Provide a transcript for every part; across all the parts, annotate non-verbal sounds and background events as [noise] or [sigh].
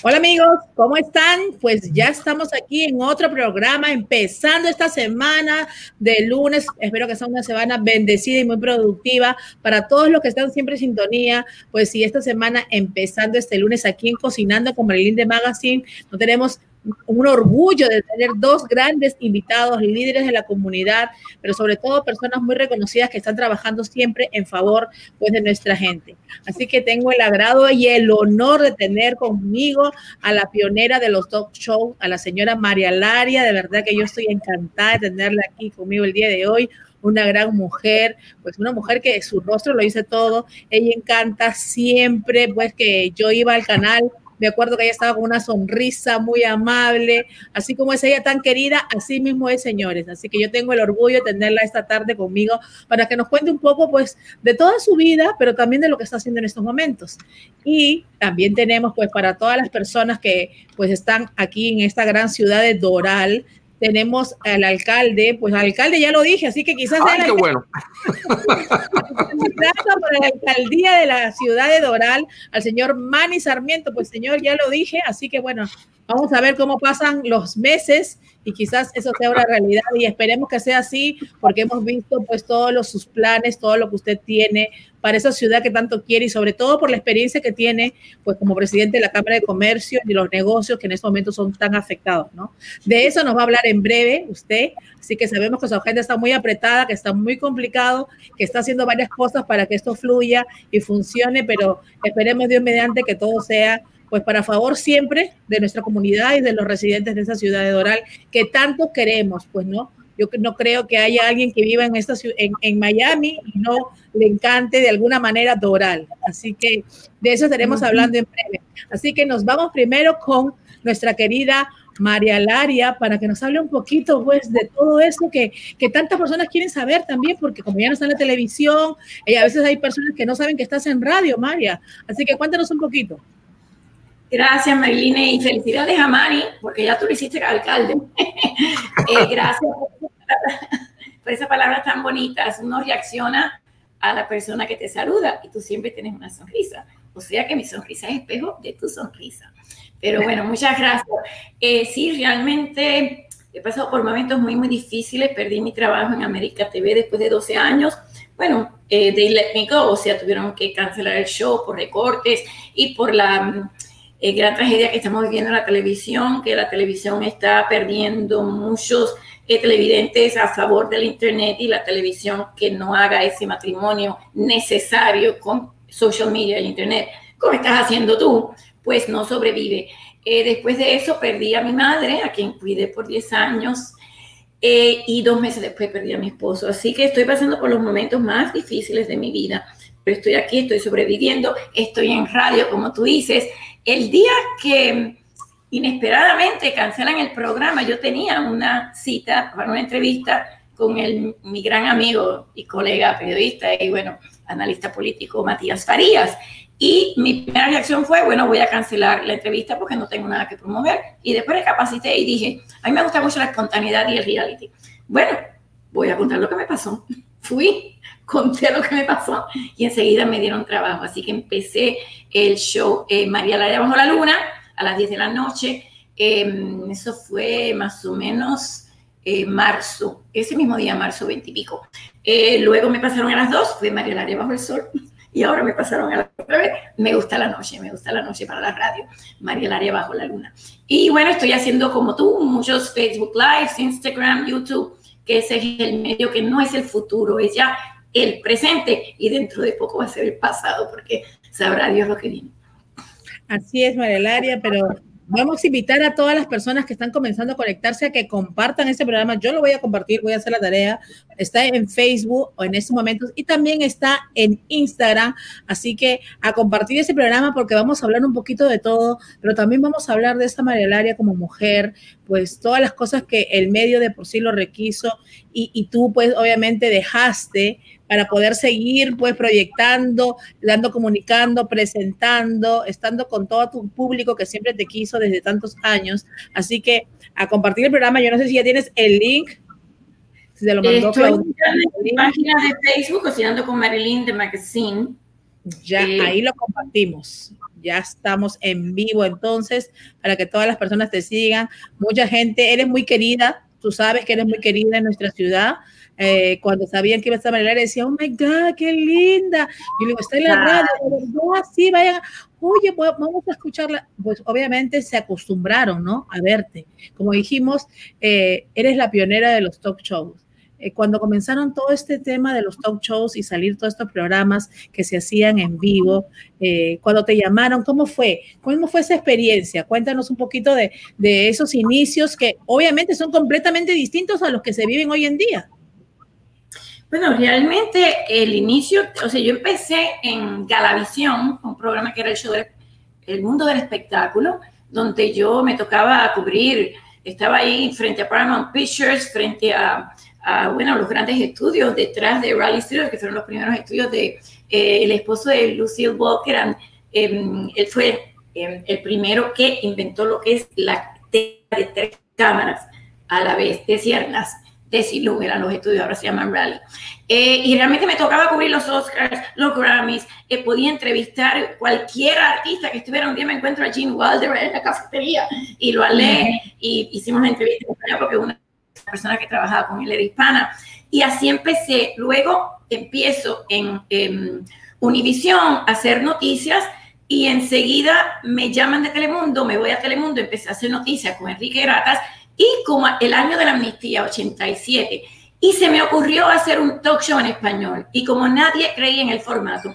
Hola amigos, ¿cómo están? Pues ya estamos aquí en otro programa, empezando esta semana de lunes. Espero que sea una semana bendecida y muy productiva para todos los que están siempre en sintonía. Pues sí, esta semana empezando este lunes aquí en Cocinando con Marilyn de Magazine, no tenemos un orgullo de tener dos grandes invitados, líderes de la comunidad, pero sobre todo personas muy reconocidas que están trabajando siempre en favor pues, de nuestra gente. Así que tengo el agrado y el honor de tener conmigo a la pionera de los talk shows, a la señora María Laria. De verdad que yo estoy encantada de tenerla aquí conmigo el día de hoy una gran mujer, pues una mujer que su rostro lo dice todo, ella encanta siempre, pues que yo iba al canal me acuerdo que ella estaba con una sonrisa muy amable, así como es ella tan querida, así mismo es, señores. Así que yo tengo el orgullo de tenerla esta tarde conmigo para que nos cuente un poco, pues, de toda su vida, pero también de lo que está haciendo en estos momentos. Y también tenemos, pues, para todas las personas que, pues, están aquí en esta gran ciudad de Doral, tenemos al alcalde, pues al alcalde ya lo dije, así que quizás... Ay, qué bueno. por la alcaldía de la ciudad de Doral, al señor Manny Sarmiento, pues señor, ya lo dije, así que bueno, vamos a ver cómo pasan los meses y quizás eso sea una realidad y esperemos que sea así porque hemos visto pues todos los, sus planes, todo lo que usted tiene para esa ciudad que tanto quiere y sobre todo por la experiencia que tiene pues como presidente de la Cámara de Comercio y los negocios que en estos momentos son tan afectados, ¿no? De eso nos va a hablar en breve usted, así que sabemos que su agenda está muy apretada, que está muy complicado, que está haciendo varias cosas para que esto fluya y funcione, pero esperemos Dios mediante que todo sea pues para favor siempre de nuestra comunidad y de los residentes de esa ciudad de Doral que tanto queremos, pues no. Yo no creo que haya alguien que viva en, esta, en, en Miami y no le encante de alguna manera Doral. Así que de eso estaremos hablando en breve. Así que nos vamos primero con nuestra querida María Laria para que nos hable un poquito pues de todo eso que, que tantas personas quieren saber también, porque como ya no está en la televisión, y a veces hay personas que no saben que estás en radio, María. Así que cuéntanos un poquito. Gracias, Mariline, y felicidades a Mari, porque ya tú lo hiciste alcalde. [laughs] Eh, gracias por, esa palabra tan bonita. Uno reacciona a la persona que te saluda y tú siempre tienes una sonrisa. O sea que mi sonrisa es espejo de tu sonrisa. Pero bueno, muchas gracias. Eh, sí, realmente he pasado por momentos muy, muy difíciles. Perdí mi trabajo en América TV después de 12 años. Bueno, eh, they let me go, o sea, tuvieron que cancelar el show por recortes y por la eh, gran tragedia que estamos viviendo en la televisión, que la televisión está perdiendo muchos eh, televidentes a favor del Internet y la televisión que no haga ese matrimonio necesario con social media y Internet, como estás haciendo tú, pues no sobrevive. Eh, después de eso perdí a mi madre, a quien cuidé por 10 años, y dos meses después perdí a mi esposo. Así que estoy pasando por los momentos más difíciles de mi vida, pero estoy aquí, estoy sobreviviendo, estoy en radio, como tú dices, el día que inesperadamente cancelan el programa, yo tenía una cita para una entrevista con mi gran amigo y colega periodista y bueno, analista político Matías Farías. Y mi primera reacción fue, bueno, voy a cancelar la entrevista porque no tengo nada que promover. Y después recapacité y dije, a mí me gusta mucho la espontaneidad y el reality. Bueno, voy a contar lo que me pasó. [laughs] Fui, conté lo que me pasó y enseguida me dieron trabajo. Así que empecé el show eh, María Laria Bajo la Luna a las 10 de la noche. Em, eso fue más o menos eh, marzo, ese mismo día, marzo 20 y pico. Luego me pasaron a las 2, fue María Laria Bajo el Sol. [laughs] Y ahora me pasaron a las otra vez. Me gusta la noche, me gusta la noche para la radio. María Laria Bajo la Luna. Y bueno, estoy haciendo como tú muchos Facebook Lives, Instagram, YouTube, que ese es el medio que no es el futuro, es ya el presente y dentro de poco va a ser el pasado, porque sabrá Dios lo que viene. Así es, María pero vamos a invitar a todas las personas que están comenzando a conectarse a que compartan este programa. Yo lo voy a compartir, voy a hacer la tarea. Está en Facebook o en estos momentos y también está en Instagram. Así que a compartir ese programa porque vamos a hablar un poquito de todo, pero también vamos a hablar de esta María como mujer, pues todas las cosas que el medio de por sí lo requiso y, y tú pues obviamente dejaste para poder seguir pues proyectando, dando, comunicando, presentando, estando con todo tu público que siempre te quiso desde tantos años. Así que a compartir el programa, yo no sé si ya tienes el link. Si te lo mandó Estoy en mi página de Facebook, Cocinando con Marilyn de Magazine. Ya ahí lo compartimos. Ya estamos en vivo entonces para que todas las personas te sigan. Mucha gente, eres muy querida, tú sabes que eres muy querida en nuestra ciudad. Eh, cuando sabían que iba a estar María decía, oh my God, qué linda. Y luego está en la radio, no, así, vayan, oye, pues, vamos a escucharla. Pues obviamente se acostumbraron, ¿no? A verte. Como dijimos, eh, eres la pionera de los talk shows. Eh, cuando comenzaron todo este tema de los talk shows y salir todos estos programas que se hacían en vivo, eh, cuando te llamaron, ¿cómo fue? ¿Cómo fue esa experiencia? Cuéntanos un poquito de, de esos inicios que obviamente son completamente distintos a los que se viven hoy en día. Bueno, realmente el inicio, o sea, yo empecé en Galavisión, un programa que era el show del mundo del espectáculo, donde yo me tocaba cubrir, estaba ahí frente a Paramount Pictures, frente a bueno, los grandes estudios detrás de Raleigh Studios, que fueron los primeros estudios de eh, el esposo de Lucille Walker. Em, él fue em, el primero que inventó lo que es la de tres cámaras a la vez, de ciernas, de Silum, eran los estudios, ahora se llaman Raleigh. Eh, y realmente me tocaba cubrir los Oscars, los Grammys, eh, podía entrevistar cualquier artista que estuviera. Un día me encuentro a Gene Wilder en la cafetería y lo hablé y hicimos la entrevista porque una persona que trabajaba con él era hispana. Y así empecé. Luego empiezo en, Univisión a hacer noticias y enseguida me llaman de Telemundo, me voy a Telemundo, empecé a hacer noticias con Enrique Gratas y como el año de la amnistía, 87. Y se me ocurrió hacer un talk show en español. Y como nadie creía en el formato,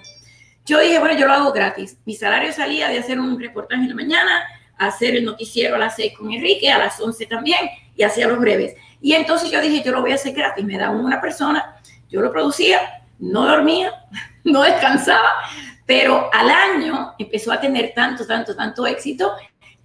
yo dije, bueno, yo lo hago gratis. Mi salario salía de hacer un reportaje en la mañana, hacer el noticiero a las 6 con Enrique, a las 11 también, y hacía los breves. Y entonces yo dije, yo lo voy a hacer gratis, me da una persona, yo lo producía, no dormía, [laughs] no descansaba, pero al año empezó a tener tanto, tanto, tanto éxito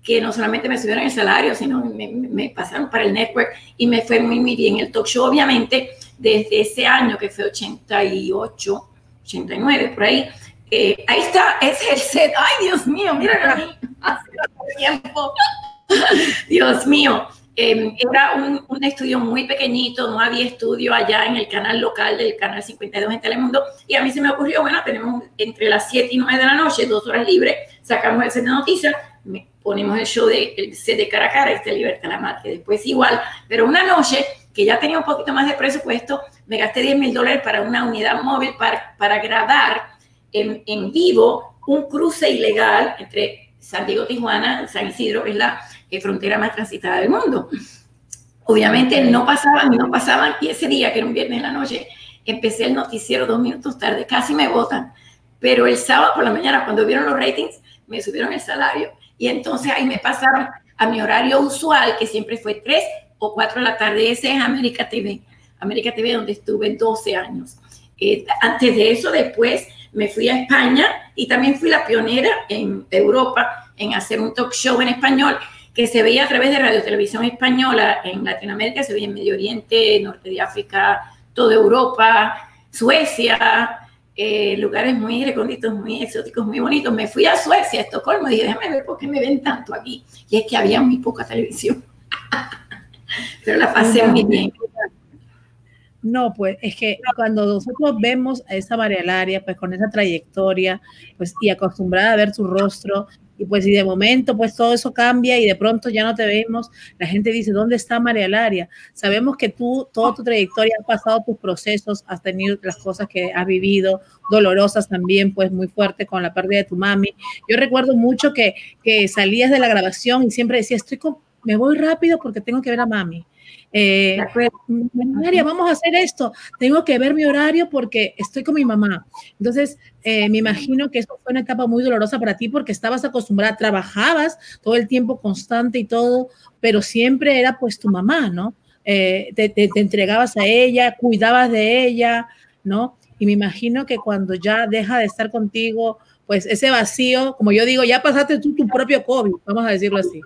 que no solamente me subieron el salario, sino me, me, pasaron para el network y me fue muy, muy bien. El talk show, obviamente, desde ese año que fue 88, 89, por ahí, eh, ahí está, es el set. Ay, Dios mío, mira, hace tiempo. [laughs] Dios mío, Em, era un, un, estudio muy pequeñito, no había estudio allá en el canal local del canal 52 en Telemundo. Y a mí se me ocurrió, bueno, tenemos entre las 7 y 9 de la noche, dos horas libres, sacamos el set de noticias, ponemos el show de el set de cara a cara, este Libertad la que después igual, pero una noche que ya tenía un poquito más de presupuesto, me gasté 10 mil dólares para una unidad móvil para, para grabar en, en vivo un cruce ilegal entre San Diego, Tijuana, San Isidro, que es la frontera más transitada del mundo. Obviamente no pasaban, no pasaban, y ese día, que era un viernes en la noche, empecé el noticiero dos minutos tarde, casi me votan, pero el sábado por la mañana, cuando vieron los ratings, me subieron el salario, y entonces ahí me pasaron a mi horario usual, que siempre fue 3 o 4 de la tarde, ese es América TV, América TV donde estuve 12 años. Eh, antes de eso, después me fui a España y también fui la pionera en Europa en hacer un talk show en español que se veía a través de Radio Televisión Española en Latinoamérica, se veía en Medio Oriente, Norte de África, toda Europa, Suecia, eh, lugares muy recónditos, muy exóticos, muy bonitos. Me fui a Suecia, a Estocolmo, y dije, déjame ver por qué me ven tanto aquí. Y es que había muy poca televisión. [laughs] Pero la pasé muy bien. No, pues es que cuando nosotros vemos a esa María Laria, pues con esa trayectoria, pues y acostumbrada a ver su rostro, y pues si de momento pues todo eso cambia y de pronto ya no te vemos, la gente dice, ¿dónde está María Laria? Sabemos que tú, toda tu trayectoria, has pasado tus procesos, has tenido las cosas que has vivido, dolorosas también, pues muy fuerte con la pérdida de tu mami. Yo recuerdo mucho que, que salías de la grabación y siempre decías, estoy con, me voy rápido porque tengo que ver a mami. Eh, María, vamos a hacer esto. Tengo que ver mi horario porque estoy con mi mamá. Entonces, eh, me imagino que eso fue una etapa muy dolorosa para ti porque estabas acostumbrada, trabajabas todo el tiempo constante y todo, pero siempre era pues tu mamá, ¿no? Eh, te, te, entregabas a ella, cuidabas de ella, ¿no? Y me imagino que cuando ya deja de estar contigo, pues ese vacío, como yo digo, ya pasaste tú tu propio COVID, vamos a decirlo así.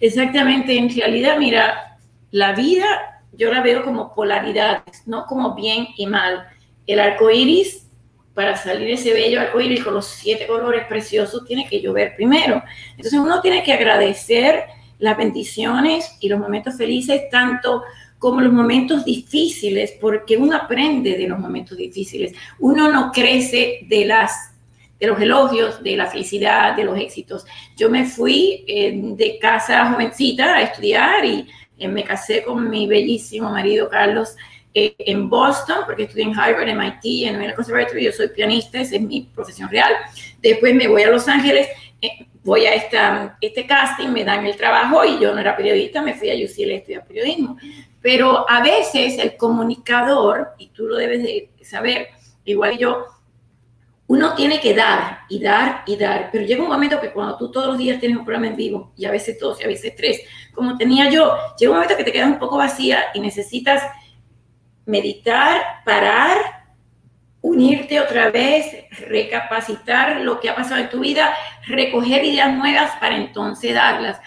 Exactamente, en realidad, mira, la vida yo la veo como polaridades, no como bien y mal. El arco iris, para salir ese bello arco iris con los siete colores preciosos, tiene que llover primero. Entonces uno tiene que agradecer las bendiciones y los momentos felices, tanto como los momentos difíciles, porque uno aprende de los momentos difíciles. Uno no crece de las de los elogios, de la felicidad, de los éxitos. Yo me fui eh, de casa jovencita a estudiar y eh, me casé con mi bellísimo marido Carlos eh, en Boston, porque estudié en Harvard, MIT, en el Conservatory, yo soy pianista, esa es mi profesión real. Después me voy a Los Ángeles, voy a esta, este casting, me dan el trabajo y yo no era periodista, me fui a UCLA a estudiar periodismo. Pero a veces el comunicador, y tú lo debes de saber, igual yo, uno tiene que dar y dar y dar, pero llega un momento que cuando tú todos los días tienes un programa en vivo, y a veces dos y a veces tres, como tenía yo, llega un momento que te quedas un poco vacía y necesitas meditar, parar, unirte otra vez, recapacitar lo que ha pasado en tu vida, recoger ideas nuevas para entonces darlas.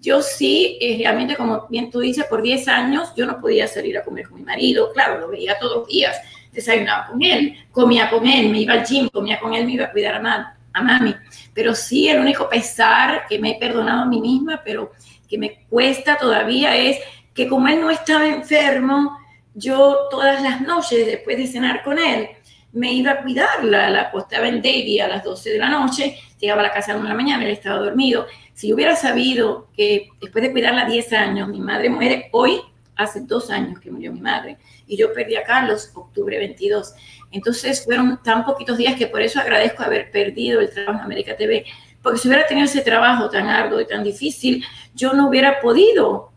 Yo sí, eh, realmente, como bien tú dices, por 10 años yo no podía salir a comer con mi marido, claro, lo veía todos los días, desayunaba con él, comía con él, me iba al gym, comía con él, me iba a cuidar a, a mami. Pero sí, el único pesar que me he perdonado a mí misma, pero que me cuesta todavía es que como él no estaba enfermo, yo todas las noches después de cenar con él, me iba a cuidarla, la acostaba en Davy a las 12 de la noche, llegaba a la casa a la de la mañana, él estaba dormido. Si hubiera sabido que después de cuidarla 10 años, mi madre muere hoy, hace dos años que murió mi madre, y yo perdí a Carlos octubre 22. Entonces fueron tan poquitos días que por eso agradezco haber perdido el trabajo en América TV, porque si hubiera tenido ese trabajo tan arduo y tan difícil, yo no hubiera podido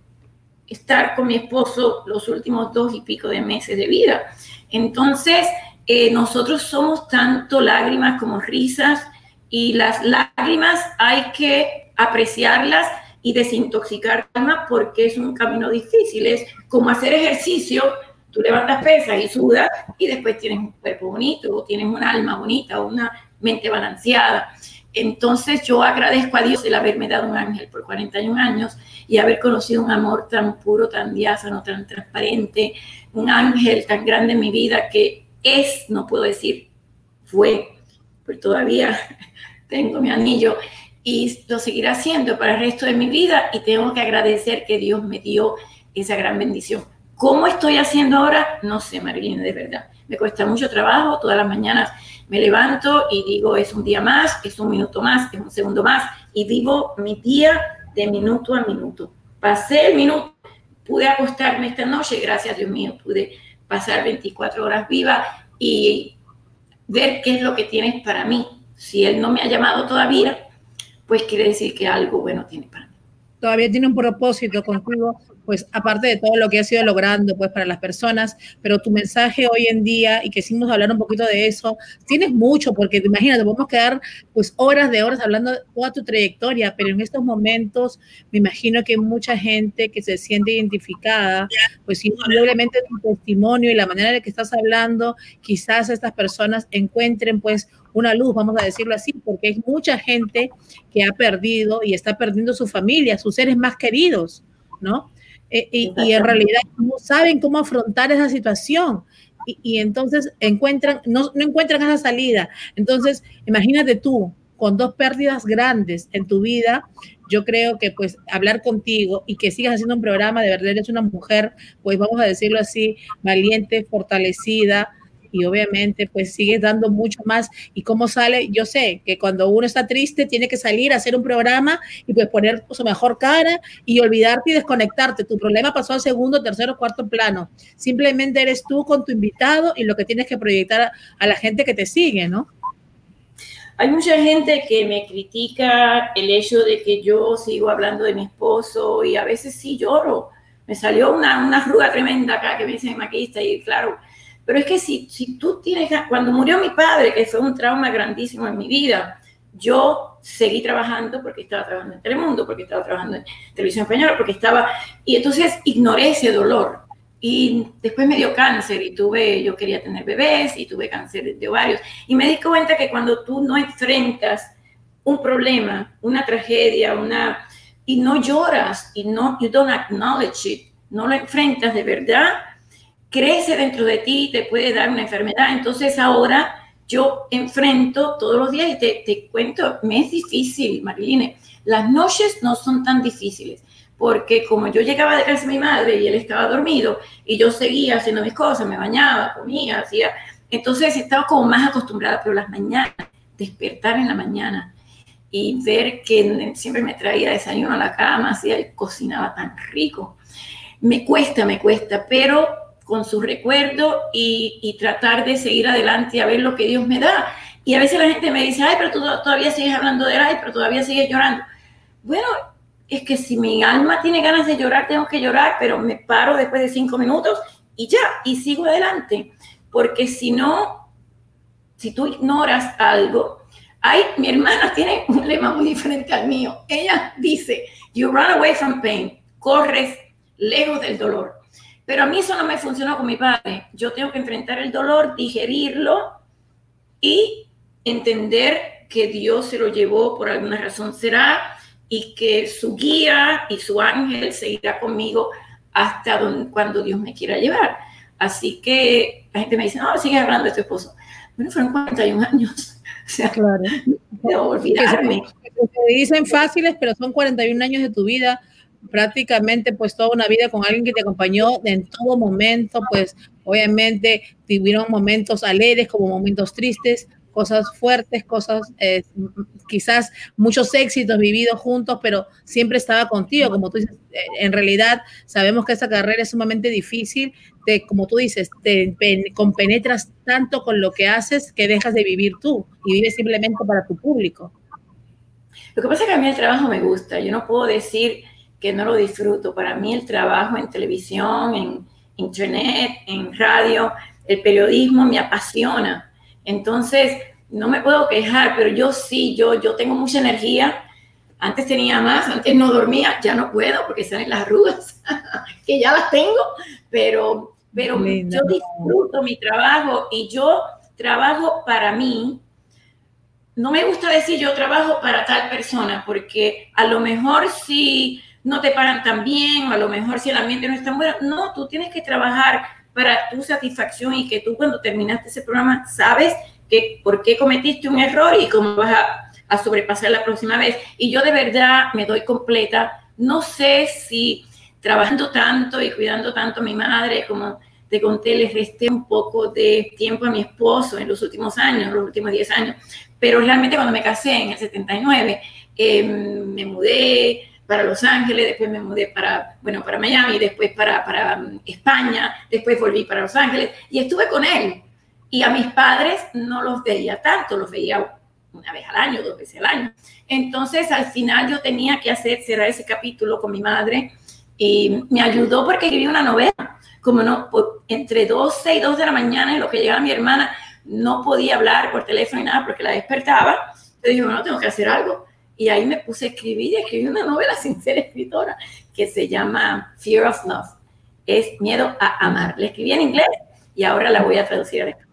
estar con mi esposo los últimos dos y pico de meses de vida. Entonces, eh, nosotros somos tanto lágrimas como risas y las lágrimas hay que apreciarlas y desintoxicar más porque es un camino difícil. Es como hacer ejercicio, tú levantas pesas y sudas y después tienes un cuerpo bonito, o tienes un alma bonita, o una mente balanceada. Entonces yo agradezco a Dios el haberme dado un ángel por 41 años y haber conocido un amor tan puro, tan diáfano, tan transparente, un ángel tan grande en mi vida que es, no puedo decir, fue, pero todavía [laughs] tengo mi anillo y lo seguirá haciendo para el resto de mi vida y tengo que agradecer que Dios me dio esa gran bendición. ¿Cómo estoy haciendo ahora? No sé, Marilyn, de verdad. Me cuesta mucho trabajo, todas las mañanas me levanto y digo, es un día más, es un minuto más, es un segundo más, y vivo mi día de minuto a minuto. Pasé el minuto, pude acostarme esta noche, gracias Dios mío, pude pasar 24 horas viva y ver qué es lo que tienes para mí. Si Él no me ha llamado todavía, pues quiere decir que algo bueno tiene para mí. Todavía tiene un propósito contigo, pues aparte de todo lo que has ido logrando, pues para las personas, pero tu mensaje hoy en día, y que hicimos hablar un poquito de eso, tienes mucho, porque imagínate, podemos quedar pues horas de horas hablando de toda tu trayectoria, pero en estos momentos me imagino que mucha gente que se siente identificada, pues indudablemente tu testimonio y la manera de que estás hablando, quizás estas personas encuentren pues una luz, vamos a decirlo así, porque hay mucha gente que ha perdido y está perdiendo su familia, sus seres más queridos, ¿no? Eh, y, en realidad no saben cómo afrontar esa situación. Y, entonces encuentran, no, no encuentran esa salida. Entonces, imagínate tú, con dos pérdidas grandes en tu vida, yo creo que pues hablar contigo y que sigas haciendo un programa, de verdad eres una mujer, pues vamos a decirlo así, valiente, fortalecida, y obviamente pues sigues dando mucho más. ¿Y cómo sale? Yo sé que cuando uno está triste tiene que salir a hacer un programa y pues poner su mejor cara y olvidarte y desconectarte. Tu problema pasó al segundo, tercero, cuarto plano. Simplemente eres tú con tu invitado y lo que tienes que proyectar a la gente que te sigue, ¿no? Hay mucha gente que me critica el hecho de que yo sigo hablando de mi esposo y a veces sí lloro. Me salió una, una tremenda acá que me dice mi maquillista y claro, pero es que si, si tú tienes, cuando murió mi padre, que fue un trauma grandísimo en mi vida, yo seguí trabajando porque estaba trabajando en Telemundo, porque estaba trabajando en Televisión Española, porque estaba, y entonces ignoré ese dolor. Y después me dio cáncer y tuve, yo quería tener bebés y tuve cáncer de ovarios. Y me di cuenta que cuando tú no enfrentas un problema, una tragedia, una, y no lloras y no, you don't acknowledge it, no lo enfrentas de verdad, crece dentro de ti, te puede dar una enfermedad. Entonces ahora yo enfrento todos los días y te, te cuento, me es difícil, Mariline. Las noches no son tan difíciles, porque como yo llegaba de casa de mi madre y él estaba dormido y yo seguía haciendo mis cosas, me bañaba, comía, hacía, entonces estaba como más acostumbrada, pero las mañanas, despertar en la mañana y ver que siempre me traía desayuno a la cama, hacía y cocinaba tan rico. Me cuesta, me cuesta, pero con su recuerdo y, y tratar de seguir adelante a ver lo que Dios me da. Y a veces la gente me dice, ay, pero tú todavía sigues hablando de ay, pero todavía sigues llorando. Bueno, es que si mi alma tiene ganas de llorar, tengo que llorar, pero me paro después de cinco minutos y ya, y sigo adelante. Porque si no, si tú ignoras algo, hay, mi hermana tiene un lema muy diferente al mío. Ella dice, you run away from pain, corres lejos del dolor. Pero a mí eso no me funcionó con mi padre. Yo tengo que enfrentar el dolor, digerirlo y entender que Dios se lo llevó por alguna razón será y que su guía y su ángel seguirá conmigo hasta donde, cuando Dios me quiera llevar. Así que la gente me dice, no, sigue hablando de tu esposo. Bueno, fueron 41 años. O sea, claro. [laughs] no olvidarme. Se, dicen fáciles, pero son 41 años de tu vida, prácticamente pues toda una vida con alguien que te acompañó en todo momento, pues obviamente tuvieron momentos alegres como momentos tristes, cosas fuertes, cosas, eh, quizás muchos éxitos vividos juntos, pero siempre estaba contigo, como tú dices, eh, en realidad sabemos que esa carrera es sumamente difícil, te, como tú dices, te compenetras tanto con lo que haces que dejas de vivir tú y vives simplemente para tu público. Lo que pasa es que a mí el trabajo me gusta, yo no puedo decir que no lo disfruto, para mí el trabajo en televisión, en internet, en radio, el periodismo me apasiona entonces, no me puedo quejar, pero yo sí, yo, yo tengo mucha energía. Antes tenía más, antes no dormía, ya no puedo porque salen las arrugas, [laughs] que ya las tengo, pero, pero yo disfruto mi trabajo y yo trabajo para mí. No me gusta decir yo trabajo para tal persona, porque a lo mejor si no te pagan tan bien, o a lo mejor si el ambiente no es tan bueno, no, tú tienes que trabajar para tu satisfacción y que tú cuando terminaste ese programa sabes que por qué cometiste un error y cómo vas a, a sobrepasar la próxima vez. Y yo de verdad me doy completa. No sé si trabajando tanto y cuidando tanto a mi madre, como te conté, le resté un poco de tiempo a mi esposo en los últimos años, los últimos 10 años. Pero realmente cuando me casé en el 79, em, me mudé, para Los Ángeles, después me mudé para, bueno, para Miami, después para, para um, España, después volví para Los Ángeles y estuve con él. Y a mis padres no los veía tanto, los veía una vez al año, dos veces al año. Entonces, al final yo tenía que hacer, cerrar ese capítulo con mi madre y me ayudó porque escribí una novela. Como no, entre 12 y 2 de la mañana, en lo que llegaba mi hermana, no podía hablar por teléfono y nada porque la despertaba. Yo dije, bueno, tengo que hacer algo. Y ahí me puse a escribir y escribí una novela [laughs] sin ser escritora que se llama Fear of Love. Es miedo a amar. La escribí en inglés y ahora la voy a traducir al español.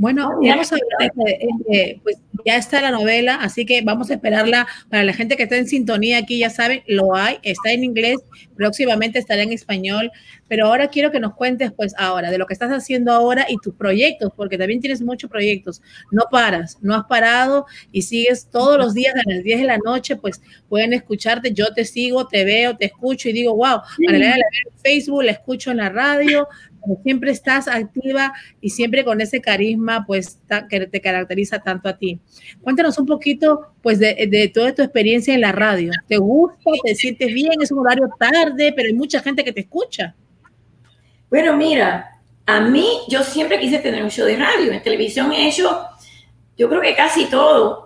Bueno, vamos a ver, pues ya está la novela, así que vamos a esperarla. Para la gente que está en sintonía aquí, ya saben, lo hay, está en inglés, próximamente estará en español, pero ahora quiero que nos cuentes, pues ahora, de lo que estás haciendo ahora y tus proyectos, porque también tienes muchos proyectos, no paras, no has parado y sigues todos los días a las 10 de la noche, pues pueden escucharte, yo te sigo, te veo, te escucho y digo, wow, para en Facebook, la escucho en la radio, siempre estás activa y siempre con ese carisma, pues, que te caracteriza tanto a ti. Cuéntanos un poquito, pues, de, toda tu experiencia en la radio. ¿Te gusta? ¿Te sientes bien? Es un horario tarde, pero hay mucha gente que te escucha. Bueno, mira, a mí yo siempre quise tener un show de radio. En televisión he hecho, yo creo que casi todo.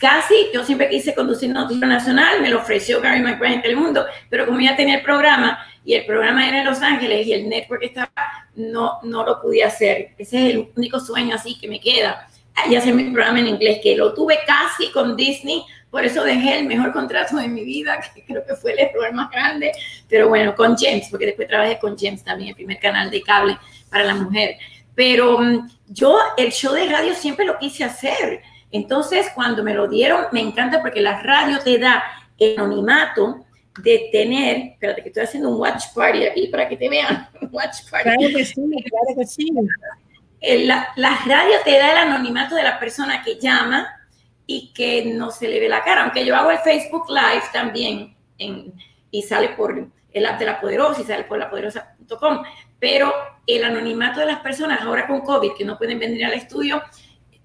Casi, yo siempre quise conducir Noticiero Nacional, me lo ofreció Gary McBride en Telemundo, pero como ya tenía el programa, y el programa era en Los Ángeles y el network estaba, no, no lo pude hacer. Ese es el único sueño así que me queda. Y hacer mi programa en inglés, que lo tuve casi con Disney, por eso dejé el mejor contrato de mi vida, [laughs] que creo que fue el error más grande, pero bueno, con James, porque después trabajé con James también, el primer canal de cable para la mujer. Pero mm, yo el show de radio siempre lo quise hacer. Entonces, cuando me lo dieron, me encanta porque la radio te da el anonimato, de tener, espérate que estoy haciendo un watch party aquí para que te vean, [laughs] watch party. Claro que sí, claro que sí. Eh, la, la, radio te da el anonimato de la persona que llama y que no se le ve la cara, aunque yo hago el Facebook Live también, y sale por el app de La Poderosa y sale por lapoderosa.com, pero el anonimato de las personas ahora con COVID que no pueden venir al estudio,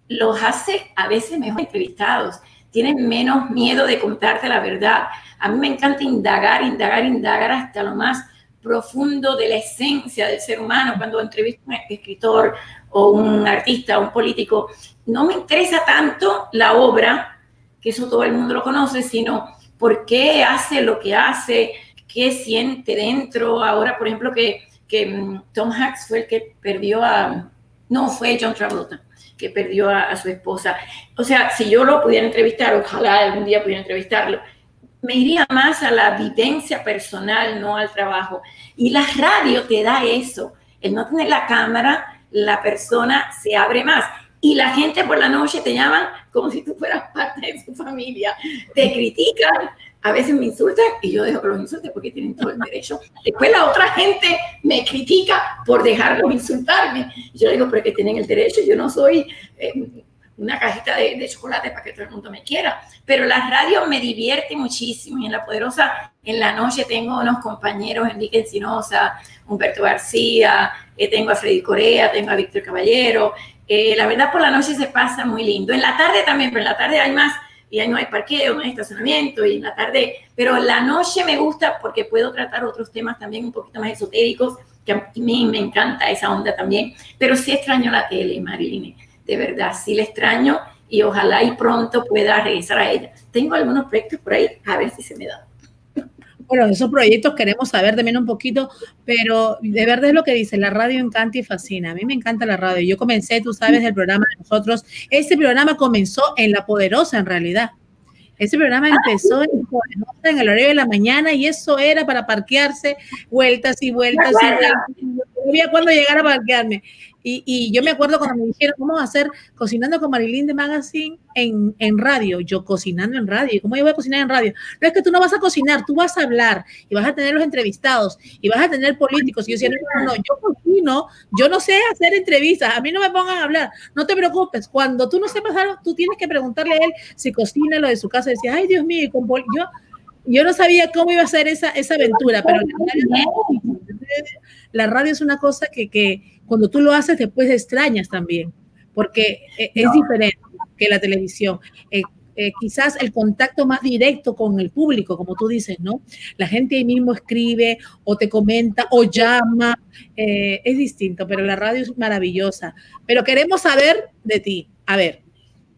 los hace a veces mejor entrevistados, tienen menos miedo de contarte la verdad. A mí me encanta indagar, indagar, indagar hasta lo más profundo de la esencia del ser humano. Cuando entrevisto a un escritor o un artista o un político, no me interesa tanto la obra, que eso todo el mundo lo conoce, sino por qué hace lo que hace, qué siente dentro. Ahora, por ejemplo, que, que mm, Tom Hanks fue el que perdió a, no fue John Travolta, que perdió a, su esposa. O sea, si yo lo pudiera entrevistar, ojalá algún día pudiera entrevistarlo, me iría más a la vivencia personal, no al trabajo. Y la radio te da eso. El no tener la cámara, la persona se abre más. Y la gente por la noche te llaman como si tú fueras [laughs] parte de su familia. Te critican, a veces me insultan y yo dejo que los insulten porque tienen todo el derecho. Después la otra gente me critica por dejarlos insultarme. Yo digo, pero que tienen el derecho, yo no soy eh, una cajita de, chocolate para que todo el mundo me quiera. Pero la radio me divierte muchísimo y en La Poderosa en la noche tengo unos compañeros, Enrique Encinosa, Humberto García, eh, tengo a Freddy Corea, tengo a Víctor Caballero. Eh, la verdad por la noche se pasa muy lindo. En la tarde también, pero en la tarde hay más y ahí no hay parqueo, no hay estacionamiento y en la tarde, pero la noche me gusta porque puedo tratar otros temas también un poquito más esotéricos, que a mí me encanta esa onda también, pero sí extraño la tele, Marilyn, de verdad, sí la extraño y ojalá y pronto pueda regresar a ella. Tengo algunos proyectos por ahí, a ver si se me da. Bueno, esos proyectos queremos saber también un poquito, pero de verdad es lo que dice, la radio encanta y fascina. A mí me encanta la radio. Yo comencé, tú sabes, el programa de nosotros. Este programa comenzó en La Poderosa, en realidad. Ese programa empezó en, el horario de la mañana y eso era para parquearse vueltas y vueltas y vueltas. No sabía cuándo llegar a parquearme. Y, yo me acuerdo cuando me dijeron, vamos a hacer cocinando con Marilyn de Magazine en, en radio. Yo cocinando en radio. ¿Cómo yo voy a cocinar en radio? No es que tú no vas a cocinar, tú vas a hablar y vas a tener los entrevistados y vas a tener políticos. Y yo decía, no, no, yo cocino, yo no sé hacer entrevistas, a mí no me pongan a hablar. No te preocupes, cuando tú no sepas algo, tú tienes que preguntarle a él si cocina lo de su casa. decía, ay, Dios mío, yo, yo no sabía cómo iba a ser esa, esa aventura, pero la radio, es una cosa que, que cuando tú lo haces después extrañas también, porque e, es diferente que la televisión. Eh, eh, quizás el contacto más directo con el público, como tú dices, ¿no? La gente ahí mismo escribe o te comenta o llama, eh, es distinto, pero la radio es maravillosa. Pero queremos saber de ti, a ver,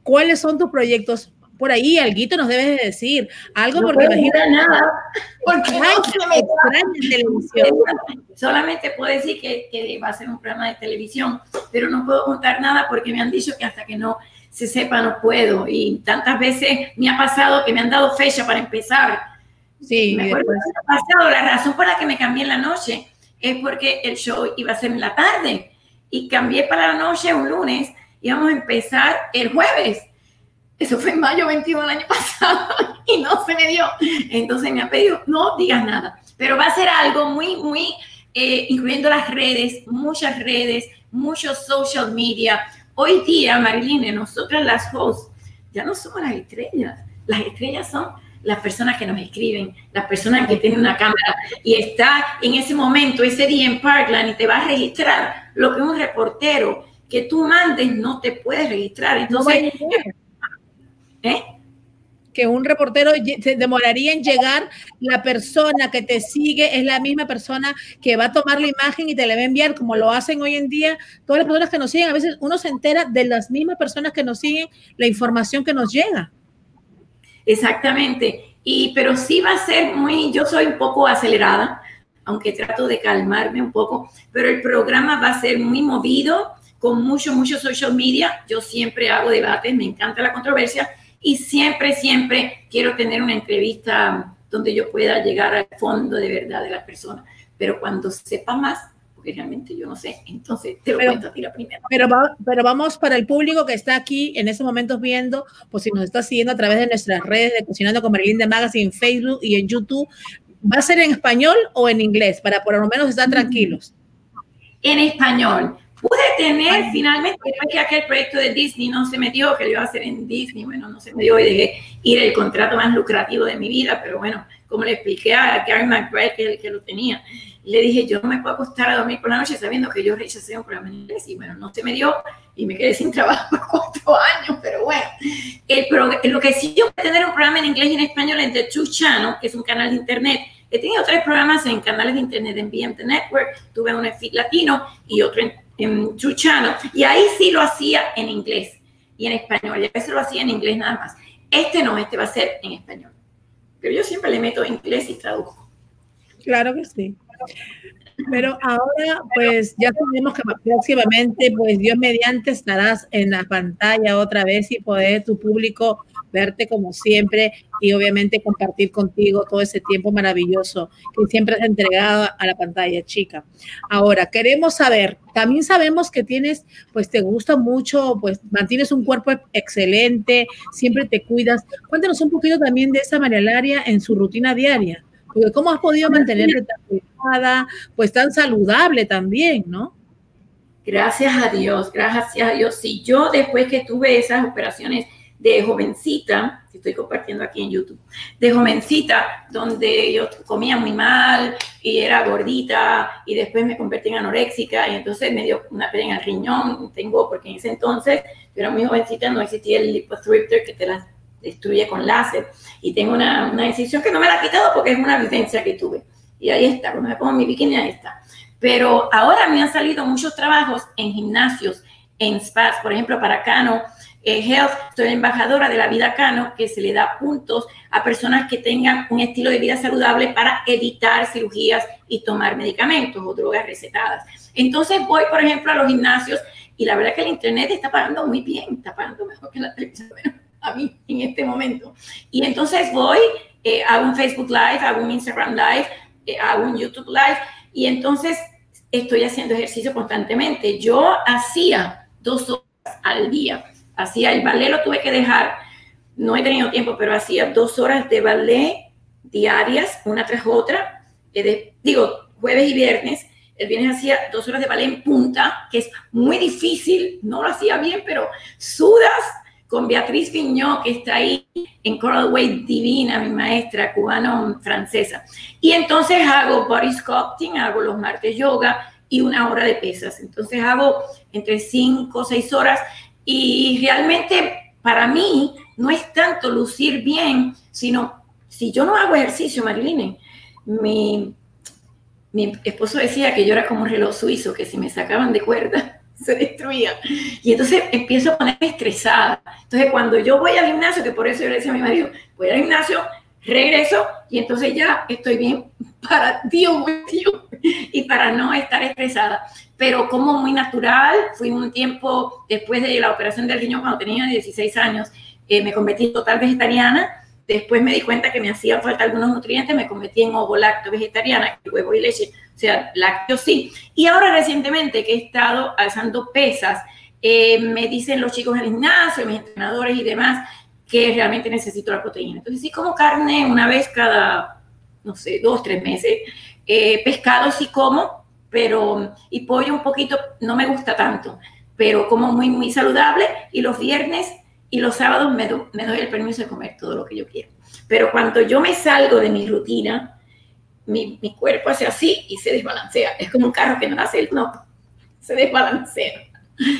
¿cuáles son tus proyectos por ahí, alguito nos debes de decir, algo no porque imagínate. nada, porque no me televisión. [laughs] Solamente puedo decir que, que, va a ser un programa de televisión, pero no puedo contar nada porque me han dicho que hasta que no se sepa no puedo. Y tantas veces me ha pasado que me han dado fecha para empezar. Sí, me acuerdo ha pasado. La razón por la que me cambié en la noche es porque el show iba a ser en la tarde y cambié para la noche un lunes y vamos a empezar el jueves eso fue en mayo 21 del año pasado [laughs] y no se me dio. Entonces me ha pedido, no digas nada, pero va a ser algo muy, muy, eh, incluyendo las redes, muchas redes, muchos social media. Hoy día, Marilyn, nosotras las hosts, ya no somos las estrellas. Las estrellas son las personas que nos escriben, las personas que tienen una cámara y está en ese momento, ese día en Parkland y te va a registrar lo que un reportero que tú mandes no te puede registrar. Entonces, ¿Eh? que un reportero se demoraría en llegar, la persona que te sigue es la misma persona que va a tomar la imagen y te la va a enviar, como lo hacen hoy en día todas las personas que nos siguen. A veces uno se entera de las mismas personas que nos siguen la información que nos llega. Exactamente. Y pero sí va a ser muy, yo soy un poco acelerada, aunque trato de calmarme un poco, pero el programa va a ser muy movido, con mucho, mucho social media. Yo siempre hago debates, me encanta la controversia y siempre, siempre quiero tener una entrevista donde yo pueda llegar al fondo de verdad de la persona. Pero cuando sepa más, porque realmente yo no sé, entonces te lo cuento a ti la primera. Pero, pero vamos para el público que está aquí en estos momentos viendo, pues si nos está siguiendo a través de nuestras redes de Cocinando con Marilyn de Magazine en Facebook y en YouTube, ¿va a ser en español o en inglés? Para por lo menos estar tranquilos. En español pude tener finalmente, que aquel proyecto de Disney no se me dio, que lo iba a hacer en Disney, bueno, no se me dio y dejé ir el contrato más lucrativo de mi vida, pero bueno, como le expliqué a Gary McBride, que es el que lo tenía, le dije, yo no me puedo acostar a dormir por la noche sabiendo que yo rechacé un programa en inglés y bueno, no se me dio y me quedé sin [laughs] trabajo por cuatro años, pero bueno, el lo que sí yo tener un programa en inglés y en español en The True Channel, que es un canal de internet, he tenido tres programas en canales de internet en BMT Network, tuve uno en Fit Latino y otro en, en Channel, y ahí sí lo hacía en inglés y en español, y a veces lo hacía en inglés nada más. Este no, este va a ser en español. Pero yo siempre le meto inglés y traduzco. Claro que sí. Pero ahora, pues ya sabemos que próximamente, pues Dios mediante, estarás en la pantalla otra vez y poder tu público verte como siempre y obviamente compartir contigo todo ese tiempo maravilloso que siempre has entregado a la pantalla, chica. Ahora, queremos saber, también sabemos que tienes, pues te gusta mucho, pues mantienes un cuerpo excelente, siempre te cuidas. Cuéntanos un poquito también de esa María Laria en su rutina diaria. Porque cómo has podido mantenerte tan cuidada, pues tan saludable también, ¿no? Gracias a Dios, gracias a Dios. Si yo después que tuve esas operaciones de jovencita, que estoy compartiendo aquí en YouTube, de jovencita, donde yo comía muy mal y era gordita y después me convertí en anoréxica y entonces me dio una pena en el riñón, tengo, porque en ese entonces yo era muy jovencita, no existía el lipotripter que te la destruye con láser y tengo una, una decisión que no me la ha quitado porque es una vivencia que tuve. Y ahí está, cuando me pongo mi bikini, ahí está. Pero ahora me han salido muchos trabajos en gimnasios, en spas, por ejemplo, para Cano eh, Health, soy embajadora de la vida Cano, que se le da puntos a personas que tengan un estilo de vida saludable para evitar cirugías y tomar medicamentos o drogas recetadas. Entonces voy, por ejemplo, a los gimnasios y la verdad que el Internet está pagando muy bien, está pagando mejor que la televisión [laughs] a mí en este momento. Y entonces voy, eh, hago un Facebook Live, hago un Instagram Live, eh, hago un YouTube Live y entonces estoy haciendo ejercicio constantemente. Yo hacía dos horas al día hacía el ballet, lo tuve que dejar, no he tenido tiempo, pero hacía dos horas de ballet diarias, una tras otra, eh, digo, jueves y viernes. El viernes hacía dos horas de ballet en punta, que es muy difícil, no lo hacía bien, pero sudas con Beatriz Viñó, que está ahí en Coral Way, divina, mi maestra cubano-francesa. Y entonces hago body sculpting, hago los martes yoga y una hora de pesas. Entonces hago entre cinco o seis horas y realmente para mí no es tanto lucir bien, sino si yo no hago ejercicio, Mariline, mi, mi esposo decía que yo era como un reloj suizo, que si me sacaban de cuerda [laughs] se destruía. Y entonces empiezo a ponerme estresada. Entonces cuando yo voy al gimnasio, que por eso yo le decía a mi marido, voy al gimnasio, regreso y entonces ya estoy bien [laughs] para Dios [laughs] y para no estar estresada. Pero como muy natural, fui un tiempo después de la operación del riñón cuando tenía 16 años, eh, me convertí en total vegetariana. Después me di cuenta que me hacían falta algunos nutrientes, me convertí en ovo lacto vegetariana, huevo y leche, o sea, lácteo sí. Y ahora recientemente que he estado alzando pesas, eh, me dicen los chicos en el gimnasio, mis entrenadores y demás, que realmente necesito la proteína. Entonces sí como carne una vez cada, no sé, dos, tres meses. Eh, pescado sí como, pero, y pollo un poquito, no me gusta tanto, pero como muy, muy saludable y los viernes y los sábados me, doy el permiso de comer todo lo que yo quiero. Pero cuando yo me salgo de mi rutina, mi, mi, cuerpo hace así y se desbalancea. Es como un carro que no hace el no, se desbalancea.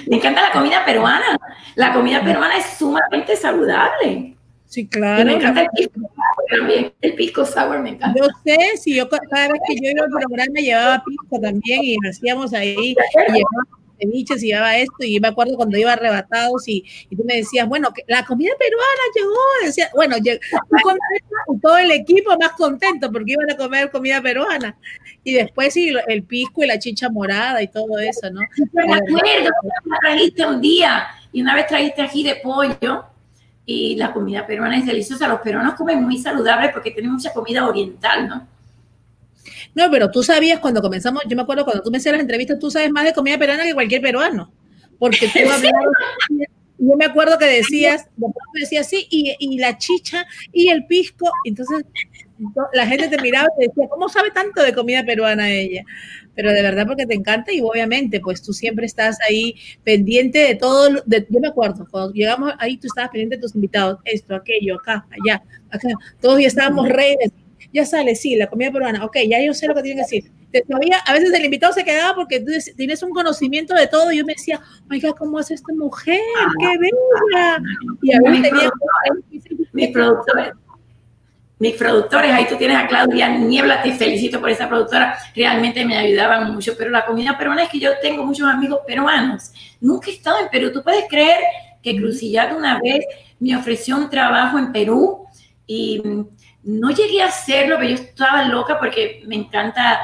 Me encanta la comida peruana. La comida peruana es sumamente saludable. Sí, claro. me encanta el pisco sour también. El pisco sour me encanta. Yo sé, si yo cada vez que yo iba al programa llevaba pisco también y hacíamos ahí, y llevaba ceviches y llevaba esto, y me acuerdo cuando iba arrebatados y, y tú me decías, bueno, que la comida peruana llegó, decía, bueno, llegó, todo el equipo más contento porque iban a comer comida peruana. Y después sí, el pisco y la chicha morada y todo eso, ¿no? Me acuerdo, trajiste un día y una vez trajiste ají de pollo y la comida peruana es deliciosa. Los peruanos comen muy saludable porque tienen mucha comida oriental, ¿no? No, pero tú sabías cuando comenzamos, yo me acuerdo cuando tú me hacías las entrevistas, tú sabes más de comida peruana que cualquier peruano, porque tú [laughs] hablabas, yo me acuerdo que decías, decías sí, y, y, la chicha y el pisco. Entonces la gente te miraba y te decía, ¿cómo sabe tanto de comida peruana ella? Pero de verdad porque te encanta y obviamente pues tú siempre estás ahí pendiente de todo. De, yo me acuerdo, cuando llegamos ahí tú estabas pendiente de tus invitados, esto, aquello, acá, allá, acá. Todos ya estábamos reyes. Ya sale, sí, la comida peruana. Ok, ya yo sé lo que tienen que decir todavía a veces el invitado se quedaba porque tú tienes un conocimiento de todo. Y yo me decía, oiga, ¿cómo hace esta mujer? ¡Qué bella! Y a veces tenía... Mis productores, mis productores, ahí tú tienes a Claudia Niebla, te felicito por esa productora, realmente me ayudaban mucho, pero la comida peruana es que yo tengo muchos amigos peruanos, nunca he estado en Perú, tú puedes creer que Crucillado una vez me ofreció un trabajo en Perú y no llegué a hacerlo, pero yo estaba loca porque me encanta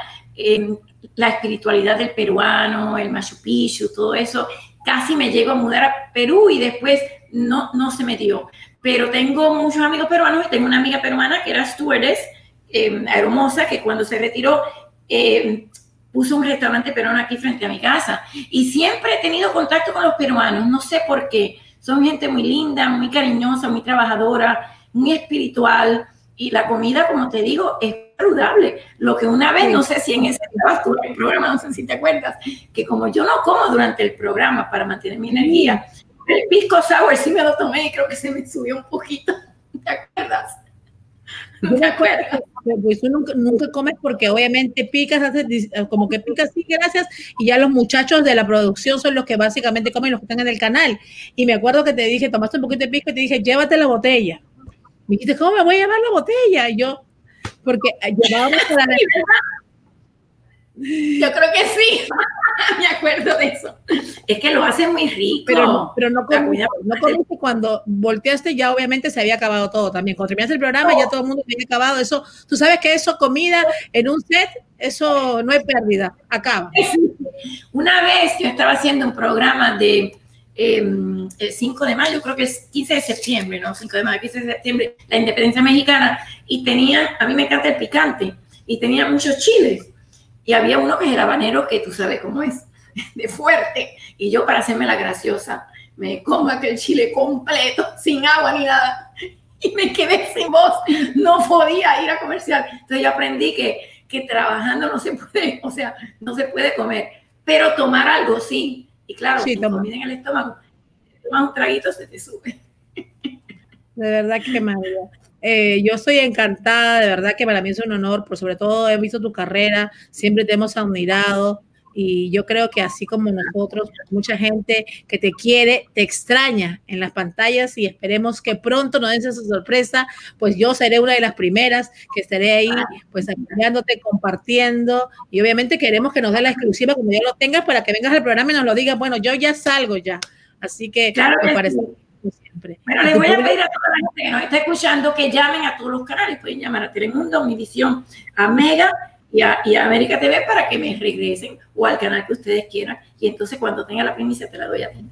la espiritualidad del peruano, el Machu Picchu, todo eso, casi me llego a mudar a Perú y después no, no se me dio. Pero tengo muchos amigos peruanos, tengo una amiga peruana que era stewardess, eh, hermosa, que cuando se retiró em, puso un restaurante peruano aquí frente a mi casa. Y siempre he tenido contacto con los peruanos, no sé por qué. Son gente muy linda, muy cariñosa, muy trabajadora, muy espiritual. Y la comida, como te digo, es saludable. Lo que una vez, no sé si en ese programa, no sé si te acuerdas, que como yo no como durante el programa para mantener mi energía, el pisco sour sí me lo tomé y creo que se me subió un poquito. [laughs] ¿Te acuerdas? ¿No te acuerdas? Pues tú nunca, nunca, comes porque obviamente picas, haces como que picas, sí, gracias, y ya los muchachos de la producción son los que básicamente comen los que están en el canal. Y me acuerdo que te dije, tomaste un poquito de pisco y te dije, llévate la botella. Me dijiste, ¿cómo me voy a llevar la botella? Y yo, porque llevábamos la Yo creo que sí, [laughs] me acuerdo de eso. Es que lo hace muy rico. Pero, pero no, comiste, no comiste cuando volteaste, ya obviamente se había acabado todo también. Cuando terminaste el programa, ya todo el mundo había acabado. Eso, tú sabes que eso, comida en un set, eso no hay pérdida, acaba. Una vez yo estaba haciendo un programa de Em, el 5 de mayo, creo que es 15 de septiembre, ¿no? 5 de mayo, 15 de septiembre, la independencia mexicana, y tenía, a mí me encanta el picante, y tenía muchos chiles, y había uno que es el habanero, que tú sabes cómo es, [laughs] de fuerte, y yo para hacerme la graciosa, me como aquel chile completo, sin agua ni nada, y me quedé sin voz, no podía ir a comercial, entonces yo aprendí que, que trabajando no se puede, [laughs] o sea, no se puede comer, pero tomar algo sí, y claro, sí, comida en el estómago, tomas un traguito, se te sube. De verdad que María. Eh, yo estoy encantada, de verdad que para mí es un honor, por sobre todo he visto tu carrera, siempre te hemos admirado y yo creo que así como nosotros, mucha gente que te quiere, te extraña en las pantallas y esperemos que pronto nos den esa sorpresa, pues yo seré una de las primeras que estaré ahí, pues apoyándote, compartiendo y obviamente queremos que nos dé la exclusiva cuando ya lo tengas para que vengas al programa y nos lo digas, bueno, yo ya salgo ya. Así que claro me parece siempre. Bueno, les voy a pedir a toda la gente que nos está escuchando que llamen a todos los canales, pueden llamar a Telemundo, Univisión, a Mega y a, América TV para que me regresen o al canal que ustedes quieran. Y entonces cuando tenga la primicia te la doy a ti.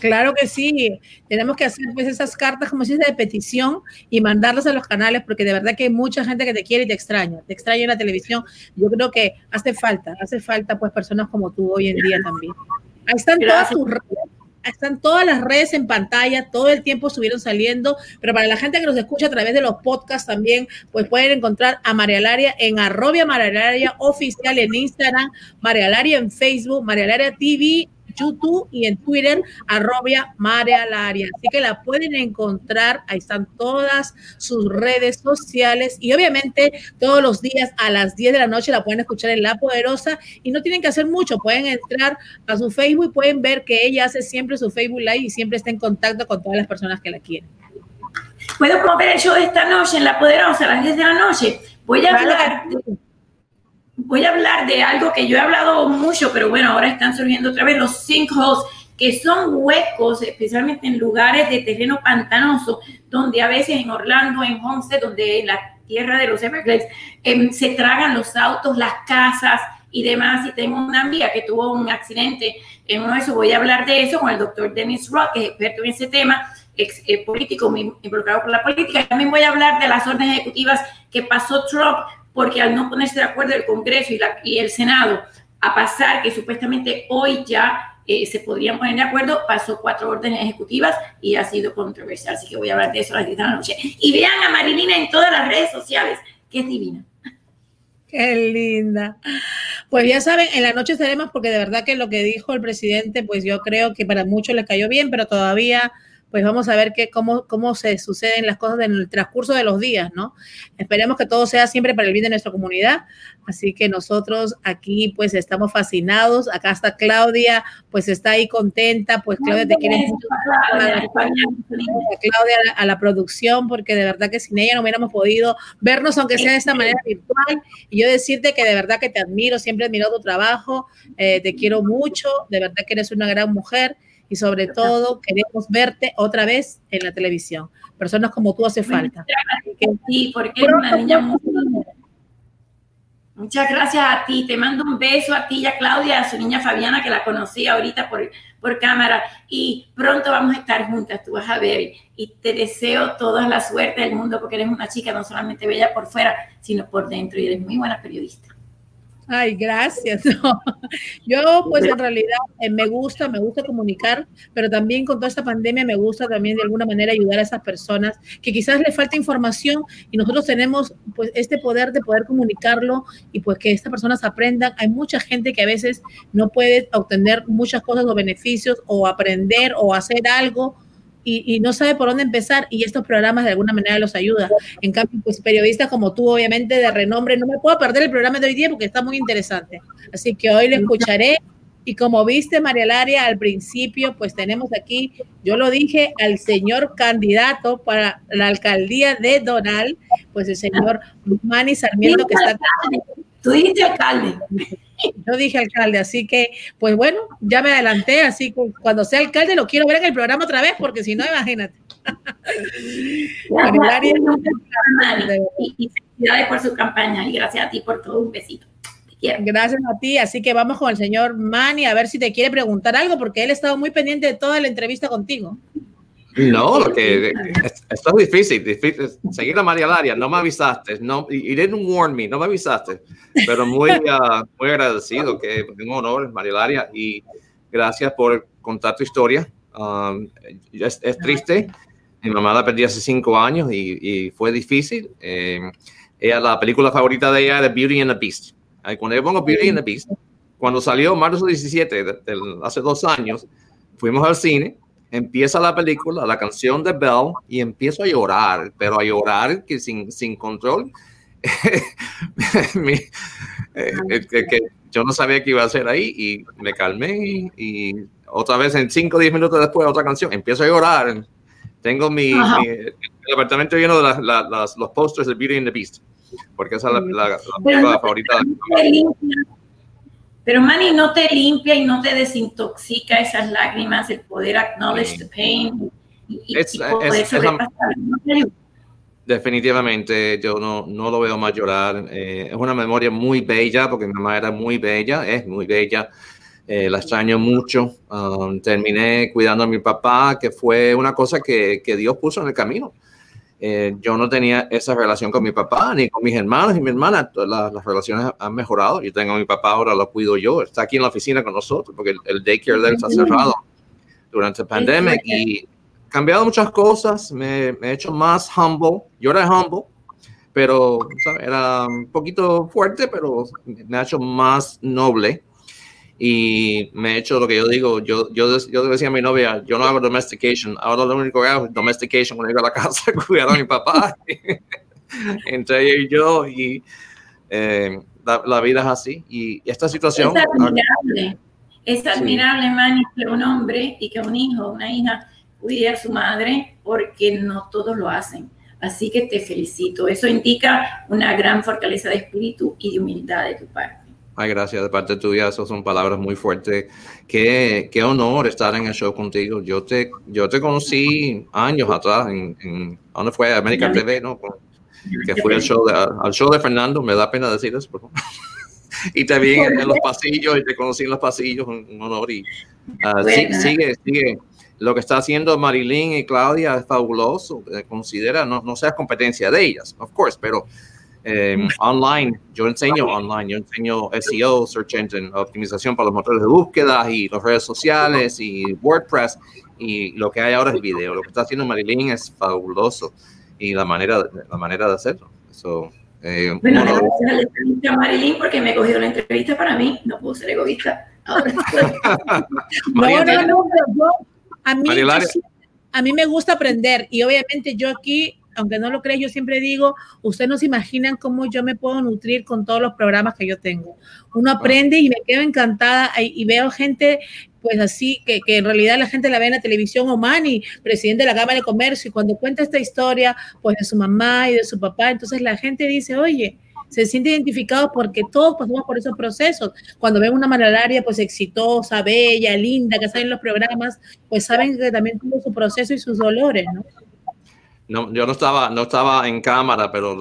Claro que sí, tenemos que hacer pues esas cartas como si de petición y mandarlas a los canales porque de verdad que hay mucha gente que te quiere y te extraña, te extraña en la televisión. Yo creo que hace falta, hace falta pues personas como tú hoy en día también. Ahí están todas tus redes están todas las redes en pantalla, todo el tiempo estuvieron saliendo, pero para la gente que nos escucha a través de los podcasts también, pues pueden encontrar a María Laria en arrobia María Laria oficial en Instagram, María Laria en Facebook, María Laria TV YouTube y en Twitter, arrobia María Laria. Así que la pueden encontrar, ahí están todas sus redes sociales y obviamente todos los días a las 10 de la noche la pueden escuchar en La Poderosa y no tienen que hacer mucho, pueden entrar a su Facebook y pueden ver que ella hace siempre su Facebook Live y siempre está en contacto con todas las personas que la quieren. Puedo ver el show esta noche en La Poderosa a las 10 de la noche. Voy a hablar voy a hablar de algo que yo he hablado mucho, pero bueno, ahora están surgiendo otra vez los sinkholes, que son huecos, especialmente en lugares de terreno pantanoso, donde a veces en Orlando, en Homestead, donde en la tierra de los Everglades, em, se tragan los autos, las casas y demás. Y tengo una amiga que tuvo un accidente en uno de esos. Voy a hablar de eso con el doctor Dennis Rock, que es experto en ese tema, ex, eh, político, involucrado con la política. También voy a hablar de las órdenes ejecutivas que pasó Trump porque al no ponerse de acuerdo el Congreso y, la, y el Senado a pasar que supuestamente hoy ya eh, se podrían poner de acuerdo, pasó cuatro órdenes ejecutivas y ha sido controversial. Así que voy a hablar de eso a las 10 de la noche. Y vean a Marilina en todas las redes sociales, que es divina. Qué linda. Pues ya saben, en la noche estaremos porque de verdad que lo que dijo el presidente, pues yo creo que para muchos le cayó bien, pero todavía pues vamos a ver qué cómo, cómo se suceden las cosas en el transcurso de los días, ¿no? Esperemos que todo sea siempre para el bien de nuestra comunidad. Así que nosotros aquí pues estamos fascinados. Acá está Claudia, pues está ahí contenta, pues Claudia te quiere mucho. Claudia a la, producción, porque de verdad que sin ella no hubiéramos podido vernos, aunque sea de esta manera virtual. Y yo decirte que de verdad que te admiro, siempre he admirado tu trabajo, eh, te quiero mucho, de verdad que eres una gran mujer y sobre todo queremos verte otra vez en la televisión. Personas como tú hace falta. Sí, porque una niña muy Muchas gracias a ti. Te mando un beso a ti y a Claudia, a su niña Fabiana, que la conocí ahorita por, por cámara. Y pronto vamos a estar juntas, tú vas a ver. Y te deseo toda la suerte del mundo porque eres una chica no solamente bella por fuera, sino por dentro y eres muy buena periodista. Ay, gracias. [laughs] Yo pues en realidad eh, me gusta, me gusta comunicar, pero también con toda esta pandemia me gusta también de alguna manera ayudar a esas personas que quizás les falta información y nosotros tenemos pues este poder de poder comunicarlo y pues que estas personas aprendan. Hay mucha gente que a veces no puede obtener muchas cosas o beneficios o aprender o hacer algo y, no sabe por dónde empezar y estos programas de alguna manera los ayuda. En cambio, pues periodistas como tú, obviamente de renombre, no me puedo perder el programa de hoy día porque está muy interesante. Así que hoy le escucharé y como viste, María Laria, al principio, pues tenemos aquí, yo lo dije, al señor candidato para la alcaldía de Donal, pues el señor Manny Sarmiento que está... Tú dijiste alcalde. [laughs] Yo dije alcalde, así que, pues bueno, ya me adelanté, así que cuando sea alcalde lo quiero ver en el programa otra vez, porque si no, imagínate. [laughs] y, felicidades por su campaña y gracias a ti por todo. Un besito. Gracias a ti. Así que vamos con el señor Manny a ver si te quiere preguntar algo, porque él ha estado muy pendiente de toda la entrevista contigo. No, [laughs] lo que [laughs] esto es difícil, difícil, seguir a María Laria, no me avisaste, no, y didn't warn me, no me avisaste, pero muy, uh, [laughs] muy agradecido, que un honor, María Laria, y gracias por contar tu historia. Um, es, triste, mi mamá la perdí hace cinco años y, y fue difícil. Eh, ella, la película favorita de ella es Beauty and the Beast. Cuando yo pongo Beauty and the Beast, cuando salió marzo 17, de, hace dos años, fuimos al cine empieza la película, la canción de Bell, y empiezo a llorar, pero a llorar que sin, sin control. [laughs] Eh, que, yo no sabía que iba a ser ahí y me calmé y, otra vez en 5 o 10 minutos después otra canción, empiezo a llorar. Tengo mi, apartamento lleno de los posters de Beauty and the Beast, porque esa es la, la, favorita. De pero Manny no te limpia y no te desintoxica esas lágrimas, el poder acknowledge the pain. Y, definitivamente yo no, no lo veo más llorar. Eh, es una memoria muy bella porque mi mamá era muy bella, es muy bella. Eh, la extraño mucho. Um, terminé cuidando a mi papá, que fue una cosa que, que Dios puso en el camino. Eh, yo no tenía esa relación con mi papá ni con mis hermanos y mi hermana. las relaciones han mejorado. Yo tengo a mi papá, ahora lo cuido yo. Está aquí en la oficina con nosotros porque el, daycare de él está cerrado durante la pandemia y cambiado muchas cosas. Me, he hecho más humble. Yo era humble, pero era un poquito fuerte, pero me ha hecho más noble y me he hecho lo que yo digo, yo, yo, yo decía a mi novia, yo no hago domestication, ahora lo único que hago es domestication cuando llego a la casa, [laughs] cuidar a mi papá, [laughs] entre ella y yo, y eh, la, vida es así, y esta situación... Es admirable, es admirable, Manny, que un hombre y que un hijo, una hija, cuide a su madre, porque no todos lo hacen. Así que te felicito. Eso indica una gran fortaleza de espíritu y de humildad de tu parte. Ay, gracias de parte tuya, esas son palabras muy fuertes. Qué, qué honor estar en el show contigo. Yo te, yo te conocí años atrás en, en ¿dónde fue? América TV, ¿no? Que fue al show, de, al show de Fernando, me da pena decir eso, [laughs] y te vi en, los pasillos y te conocí en los pasillos, un, honor. Y uh, sigue, sigue. Lo que está haciendo Marilyn y Claudia es fabuloso. Eh, considera, no, no sea competencia de ellas, of course, pero eh, online, yo enseño online, yo enseño SEO, Search Engine, optimización para los motores de búsqueda y las redes sociales y WordPress. Y lo que hay ahora es video. Lo que está haciendo Marilyn es fabuloso. Y la manera, la manera de hacerlo. Eh, bueno, gracias a Marilyn porque me cogió la entrevista para mí, no puedo ser egoísta. Ahora [laughs] no, no, no, a mí, a mí me gusta aprender y obviamente yo aquí aunque no lo crees, yo siempre digo, ustedes no se imaginan cómo yo me puedo nutrir con todos los programas que yo tengo. Uno aprende y me quedo encantada y veo gente pues así, que, que, en realidad la gente la ve en la televisión, Omani, presidente de la Cámara de Comercio, y cuando cuenta esta historia, pues de su mamá y de su papá, entonces la gente dice, oye, se siente identificado porque todos pasamos por esos procesos. Cuando ven una malaria, pues exitosa, bella, linda, que salen los programas, pues saben que también tuvo su proceso y sus dolores, ¿no? No, yo no estaba, no estaba en cámara, pero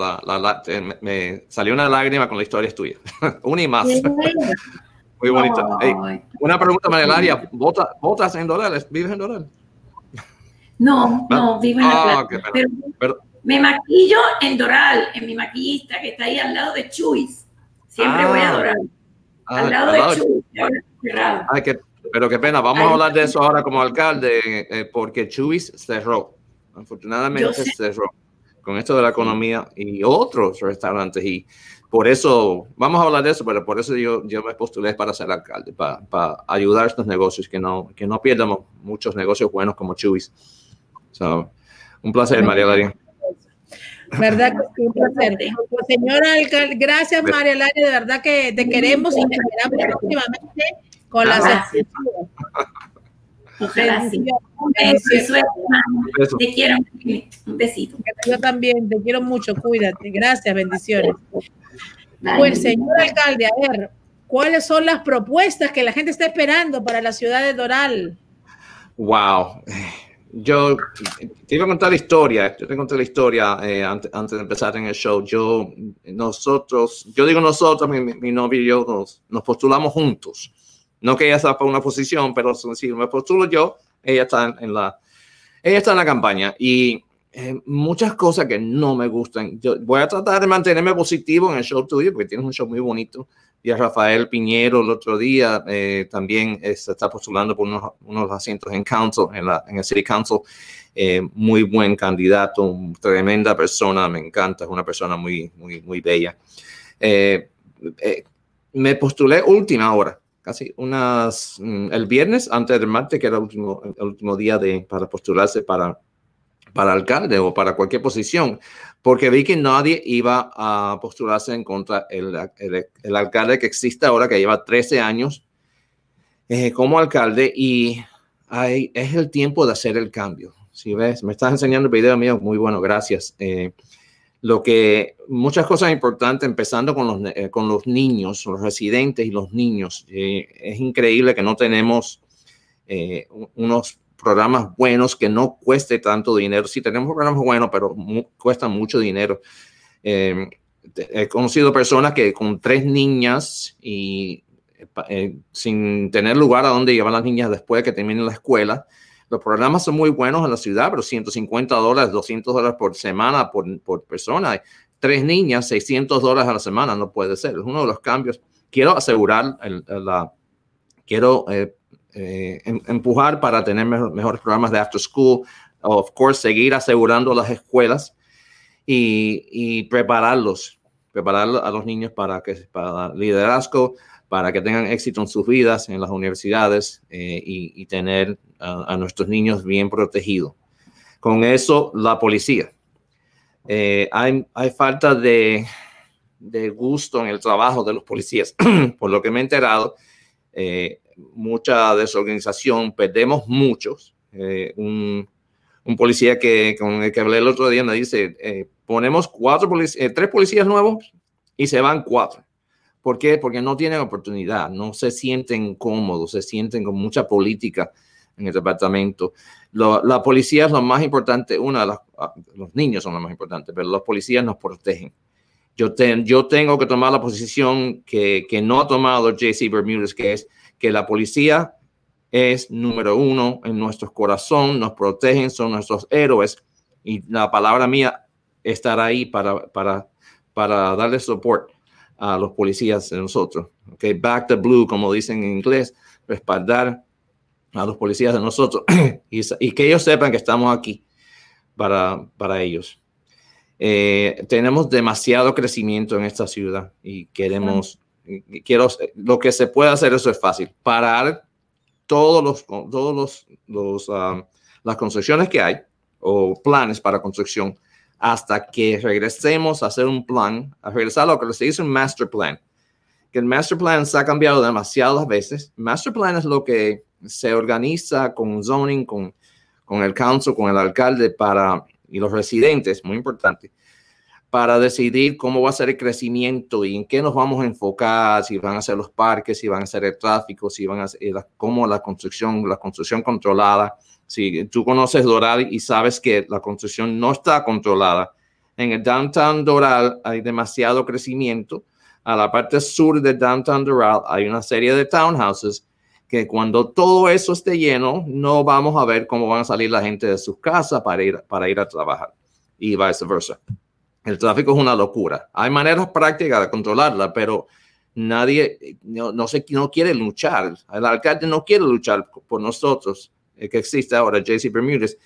me, salió una lágrima con la historia tuya. [laughs] una y más. [laughs] Muy bonita. una pregunta, Marielaria. ¿Votas en dólares? ¿Vives en dólares? No, no, vivo en la ah, me maquillo en Doral, en mi maquillista que está ahí al lado de Chuis. Siempre voy a ah. Doral. Ah, al lado de Chuis. pero qué pena, vamos a hablar de eso ahora como alcalde, eh, porque Chuis cerró. Afortunadamente cerró con esto de la economía y otros restaurantes. Y por eso, vamos a hablar de eso, pero por eso yo, yo me postulé para ser alcalde, para, para ayudar a estos negocios, que no, que no pierdamos muchos negocios buenos como Chubis. un placer, María Laria. ¿Verdad que un placer? Pues, señora alcalde, gracias María Laria, de verdad que te queremos y te esperamos próximamente con las Ojalá sí. Un beso, Te quiero. Un besito. Yo también, te quiero mucho. Cuídate. Gracias, bendiciones. Pues, señor alcalde, a ver, ¿cuáles son las propuestas que la gente está esperando para la ciudad de Doral? Wow. Yo te iba a contar la historia, yo te conté la historia eh, antes, de empezar en el show. Yo, nosotros, yo digo nosotros, mi, mi novio y yo nos, nos postulamos juntos no que ella está para una posición, pero si me postulo yo, ella está en la, ella está en la campaña y eh, muchas cosas que no me gustan. Yo voy a tratar de mantenerme positivo en el show tuyo porque tienes un show muy bonito. Y a Rafael Piñero el otro día eh, también se está postulando por unos, unos, asientos en council, en, la, en el City Council. Eh, muy buen candidato, tremenda persona, me encanta, es una persona muy, muy, muy bella. me postulé última hora casi unas, mm, el viernes antes del martes, que era el último, el último día de, para postularse para, para alcalde o para cualquier posición, porque vi que nadie iba a postularse en contra el, el, alcalde que existe ahora, que lleva 13 años eh, como alcalde y hay, es el tiempo de hacer el cambio. Si ves, me estás enseñando el video mío, muy bueno, gracias. Eh, lo que muchas cosas importantes, empezando con los, eh, con los niños, los residentes y los niños. Eh, es increíble que no tenemos eh, unos programas buenos que no cueste tanto dinero. Sí, tenemos programas buenos, pero cuestan mucho dinero. he conocido personas que con tres niñas y sin tener lugar a donde llevar las niñas después que terminen la escuela, los programas son muy buenos en la ciudad, pero 150 dólares, 200 dólares por semana por, por persona. Tres niñas, 600 dólares a la semana, no puede ser. Es uno de los cambios. Quiero asegurar, la, quiero eh, eh, em, empujar para tener mejores programas de after school. Of course, seguir asegurando las escuelas y, y prepararlos, preparar a los niños para que para liderazgo, para que tengan éxito en sus vidas en las universidades eh, y, tener a, nuestros niños bien protegidos. Con eso, la policía. Eh, hay, hay, falta de, de, gusto en el trabajo de los policías. [clears throat] Por lo que me he enterado, eh, mucha desorganización, perdemos muchos. Un, un, policía que, con el que hablé el otro día me dice, ponemos cuatro tres policías nuevos y se van cuatro ¿Por qué? Porque no tienen oportunidad, no se sienten cómodos, se sienten con mucha política en el departamento. la policía es lo más importante, una de ah, los niños son lo más importante, pero los policías nos protegen. Yo, yo tengo que tomar la posición que, que no ha tomado JC Bermúdez, que es que la policía es número uno en nuestros corazones, nos protegen, son nuestros héroes y la palabra mía estará ahí para, para para darle soporte a los policías de nosotros. Okay, back the blue, como dicen en inglés, respaldar a los policías de nosotros [clears throat] y, que ellos sepan que estamos aquí para, para ellos. Eh, tenemos demasiado crecimiento en esta ciudad y queremos, quiero, lo que se puede hacer, eso es fácil, parar todos los, todos los, los um, las construcciones que hay o planes para construcción hasta que regresemos a hacer un plan, a regresar a lo que se dice un master plan. Que el master plan se ha cambiado demasiadas veces. Master plan es lo que se organiza con zoning, con, con el council, con el alcalde para, y los residentes, muy importante, para decidir cómo va a ser el crecimiento y en qué nos vamos a enfocar, si van a ser los parques, si van a ser el tráfico, si van a ser cómo la construcción, la construcción controlada, si tú conoces Doral y sabes que la construcción no está controlada, en el downtown Doral hay demasiado crecimiento. A la parte sur de downtown Doral hay una serie de townhouses que cuando todo eso esté lleno, no vamos a ver cómo van a salir la gente de sus casas para ir, para ir a trabajar y viceversa. El tráfico es una locura. Hay maneras prácticas de controlarla, pero nadie no, no, se, no quiere luchar. El alcalde no quiere luchar por nosotros eh, que existe ahora, JC Bermúdez,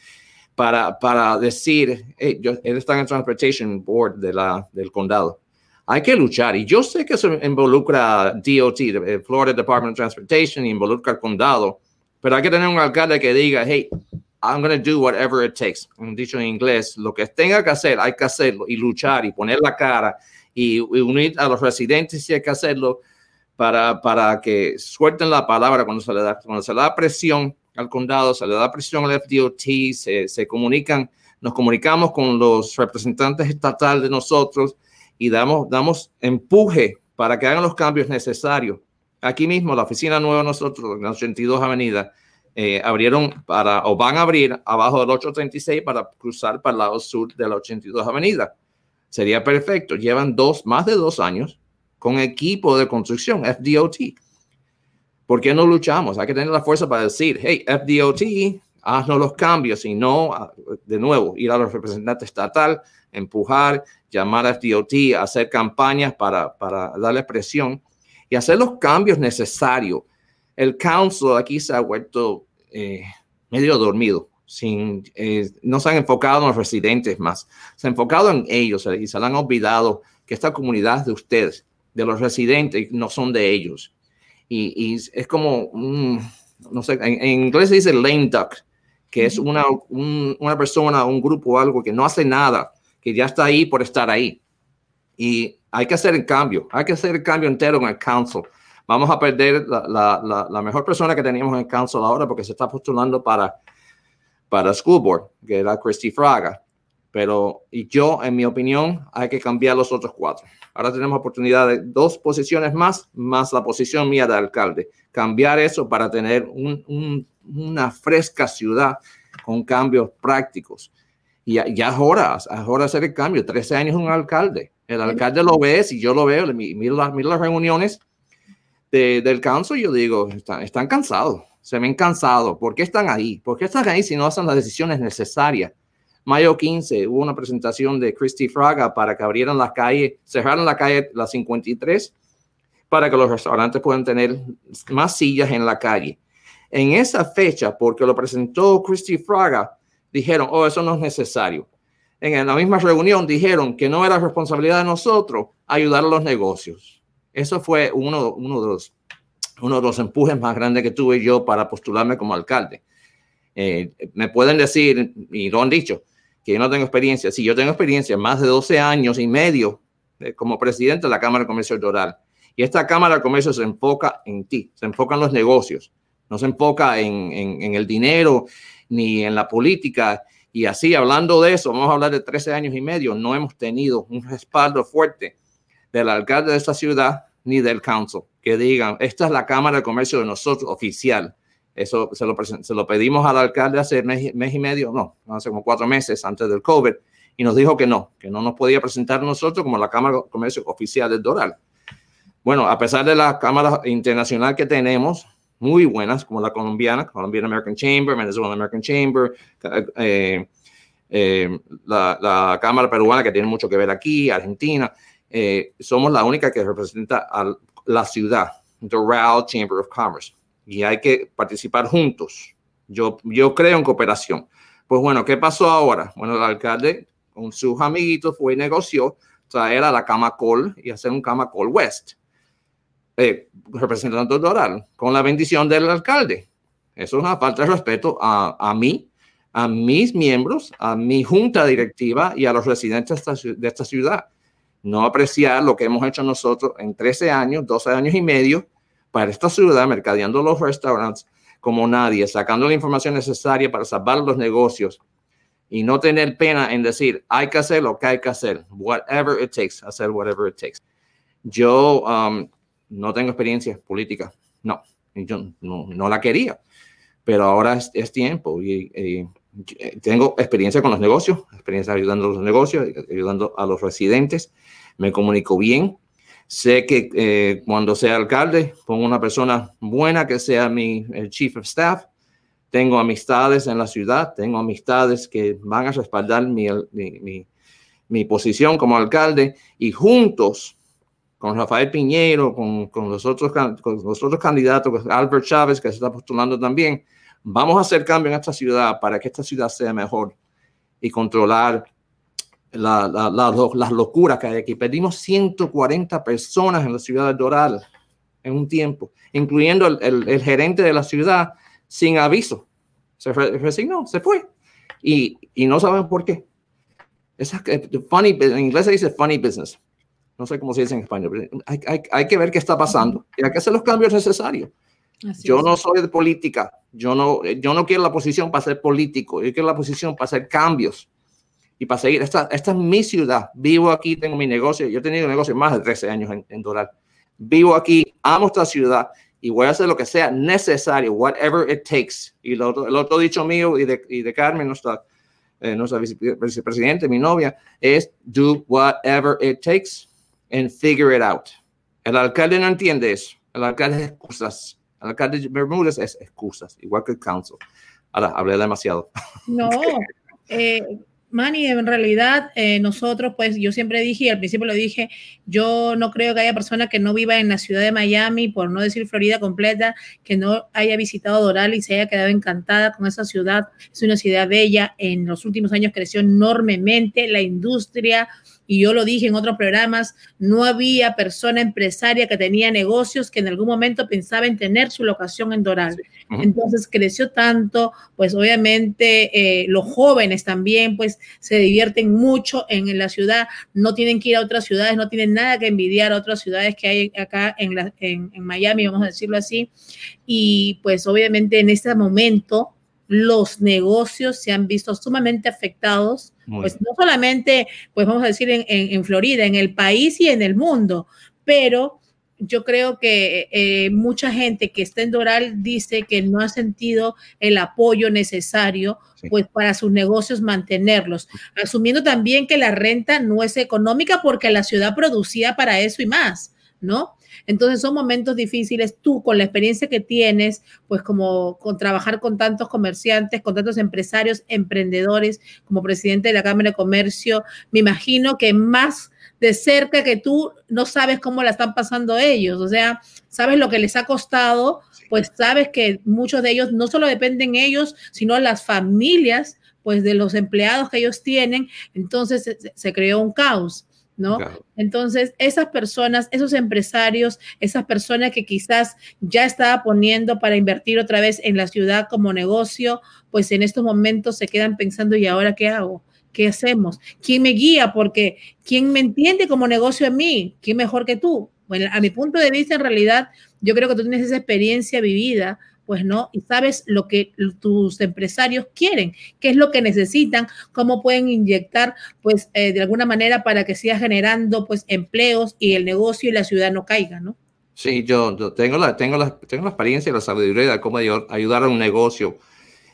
para, para decir, hey, yo, él está en el Transportation Board de la, del condado. Hay que luchar. Y yo sé que eso involucra DOT, eh, Florida Department of Transportation, y involucra al condado, pero hay que tener un alcalde que diga, hey, I'm going to do whatever it takes. Un dicho en inglés, lo que tenga que hacer, hay que hacerlo y luchar y poner la cara y, unir a los residentes si hay que hacerlo para, para que suelten la palabra cuando se le da, cuando se le da presión al condado, se le da presión al FDOT, se, se comunican, nos comunicamos con los representantes estatales de nosotros y damos, damos empuje para que hagan los cambios necesarios. Aquí mismo, la oficina nueva nosotros, en la 82 Avenida, eh, abrieron para, o van a abrir abajo del 836 para cruzar para el lado sur de la 82 Avenida. Sería perfecto. Llevan dos, más de dos años con equipo de construcción, FDOT. ¿Por qué no luchamos? Hay que tener la fuerza para decir, hey, FDOT, haznos los cambios y no, ah, de nuevo, ir a los representantes estatal, empujar, llamar a FDOT, hacer campañas para, para darle presión y hacer los cambios necesarios. El council aquí se ha vuelto eh, medio dormido, sin, eh, no se han enfocado en los residentes más, se han enfocado en ellos y se han olvidado que esta comunidad de ustedes, de los residentes, no son de ellos y, es como, no sé, en, inglés se dice lame duck, que es una, una persona, un grupo o algo que no hace nada, que ya está ahí por estar ahí. Y hay que hacer el cambio, hay que hacer el cambio entero en el council. Vamos a perder la, la, la, mejor persona que teníamos en el council ahora porque se está postulando para, para school board, que era Christy Fraga. Pero y yo, en mi opinión, hay que cambiar los otros cuatro. Ahora tenemos oportunidad de dos posiciones más, más la posición mía de alcalde. Cambiar eso para tener una fresca ciudad con cambios prácticos. Y ya, es hora, es hora de hacer el cambio. 13 años un alcalde. El alcalde lo ve, si yo lo veo, miro las, las reuniones del council, yo digo, están, están cansados, se ven cansados. ¿Por qué están ahí? ¿Por qué están ahí si no hacen las decisiones necesarias? Mayo 15 hubo una presentación de Christy Fraga para que abrieran la calle, cerraran la calle la 53 para que los restaurantes puedan tener más sillas en la calle. En esa fecha, porque lo presentó Christy Fraga, dijeron, oh, eso no es necesario. En la misma reunión dijeron que no era responsabilidad de nosotros ayudar a los negocios. Eso fue uno, de los empujes más grandes que tuve yo para postularme como alcalde. Eh, me pueden decir, y lo han dicho, que yo no tengo experiencia. Sí, yo tengo experiencia, más de 12 años y medio eh, como presidente de la Cámara de Comercio Doral. Y esta Cámara de Comercio se enfoca en ti, se enfoca en los negocios, no se enfoca en, el dinero ni en la política. Y así, hablando de eso, vamos a hablar de 13 años y medio, no hemos tenido un respaldo fuerte del alcalde de esta ciudad ni del council que digan, esta es la Cámara de Comercio de nosotros oficial eso se lo, se lo pedimos al alcalde hace mes, mes y medio, no, hace como cuatro meses antes del COVID, y nos dijo que no, que no nos podía presentar nosotros como la Cámara de Comercio Oficial del Doral. Bueno, a pesar de la Cámara Internacional que tenemos, muy buenas, como la colombiana, Colombian American Chamber, Venezuelan American Chamber, eh, eh, la, la, Cámara Peruana que tiene mucho que ver aquí, Argentina, eh, somos la única que representa a la ciudad, Doral Chamber of Commerce, y hay que participar juntos. Yo, yo creo en cooperación. Pues bueno, ¿qué pasó ahora? Bueno, el alcalde con sus amiguitos fue y negoció traer a la Camacol y hacer un Camacol West, eh, representando Doral, con la bendición del alcalde. Eso es una falta de respeto a, a mí, a mis miembros, a mi junta directiva y a los residentes de esta ciudad no apreciar lo que hemos hecho nosotros en 13 años, 12 años y medio para esta ciudad, mercadeando los restaurantes como nadie, sacando la información necesaria para salvar los negocios y no tener pena en decir, hay que hacer lo que hay que hacer, whatever it takes, hacer whatever it takes. Yo um, no tengo experiencia política, no, yo no, la quería, pero ahora es, tiempo y, tengo experiencia con los negocios, experiencia ayudando a los negocios, ayudando a los residentes me comunico bien. Sé que eh, cuando sea alcalde, pongo una persona buena que sea mi chief of staff. Tengo amistades en la ciudad, tengo amistades que van a respaldar mi, mi, mi, posición como alcalde y juntos con Rafael Piñero, con, con, los otros, con los otros candidatos, Albert Chávez, que se está postulando también, vamos a hacer cambio en esta ciudad para que esta ciudad sea mejor y controlar la, la, las locuras que hay aquí. Perdimos 140 personas en la ciudad de Doral en un tiempo, incluyendo el, el, gerente de la ciudad sin aviso. Se resignó, se fue. Y, y no saben por qué. Esa, funny, en inglés se dice funny business. No sé cómo se dice en español. hay, hay, hay, que ver qué está pasando y hay que hacer los cambios necesarios. yo no soy de política. Yo no, yo no quiero la posición para ser político. Yo quiero la posición para hacer cambios y para seguir. Esta, esta es mi ciudad. Vivo aquí, tengo mi negocio. Yo he tenido negocio más de 13 años en, en Doral. Vivo aquí, amo esta ciudad y voy a hacer lo que sea necesario, whatever it takes. Y el otro dicho mío y de, y de Carmen, nuestra, eh, nuestra vicepresidente, mi novia, es do whatever it takes and figure it out. El alcalde no entiende eso. El alcalde es excusas. El alcalde de Bermúdez es excusas, igual que el council. Ahora, hablé demasiado. No, [laughs] eh, Manny, en realidad eh, nosotros, pues yo siempre dije, y al principio lo dije, yo no creo que haya persona que no viva en la ciudad de Miami, por no decir Florida completa, que no haya visitado Doral y se haya quedado encantada con esa ciudad. Es una ciudad bella, en los últimos años creció enormemente la industria, y yo lo dije en otros programas, no había persona empresaria que tenía negocios que en algún momento pensaba en tener su locación en Doral. Entonces creció tanto, pues obviamente eh, los jóvenes también pues se divierten mucho en, la ciudad, no tienen que ir a otras ciudades, no tienen nada que envidiar a otras ciudades que hay acá en, en, en Miami, vamos a decirlo así. Y pues obviamente en este momento los negocios se han visto sumamente afectados, pues no solamente, pues vamos a decir, en, en, Florida, en el país y en el mundo, pero yo creo que eh, mucha gente que está en Doral dice que no ha sentido el apoyo necesario pues para sus negocios mantenerlos, asumiendo también que la renta no es económica porque la ciudad producía para eso y más, ¿no? Entonces son momentos difíciles. Tú, con la experiencia que tienes, pues como con trabajar con tantos comerciantes, con tantos empresarios, emprendedores, como presidente de la Cámara de Comercio, me imagino que más de cerca que tú no sabes cómo la están pasando ellos. O sea, sabes lo que les ha costado, pues sabes que muchos de ellos no solo dependen ellos, sino las familias pues de los empleados que ellos tienen, entonces se, se creó un caos. ¿No? Entonces, esas personas, esos empresarios, esas personas que quizás ya estaba poniendo para invertir otra vez en la ciudad como negocio, pues en estos momentos se quedan pensando, ¿y ahora qué hago? ¿Qué hacemos? ¿Quién me guía? Porque ¿quién me entiende como negocio a mí? ¿Quién mejor que tú? Bueno, a mi punto de vista, en realidad, yo creo que tú tienes esa experiencia vivida pues no, y sabes lo que tus empresarios quieren, qué es lo que necesitan, cómo pueden inyectar, pues eh, de alguna manera para que siga generando pues empleos y el negocio y la ciudad no caiga, ¿no? Sí, yo, tengo, la, tengo, la, tengo la experiencia y la sabiduría de cómo ayudar a un negocio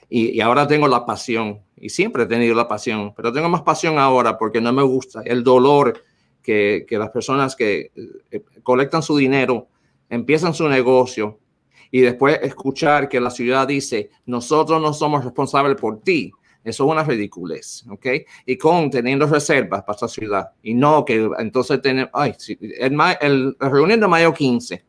y, y, ahora tengo la pasión y siempre he tenido la pasión, pero tengo más pasión ahora porque no me gusta el dolor que, que las personas que eh, colectan su dinero, empiezan su negocio y después escuchar que la ciudad dice, nosotros no somos responsables por ti, Eso es una ridiculez, ¿ok? Y con teniendo reservas para esta ciudad. Y no que entonces tenemos, ay, el, el, la reunión de mayo 15,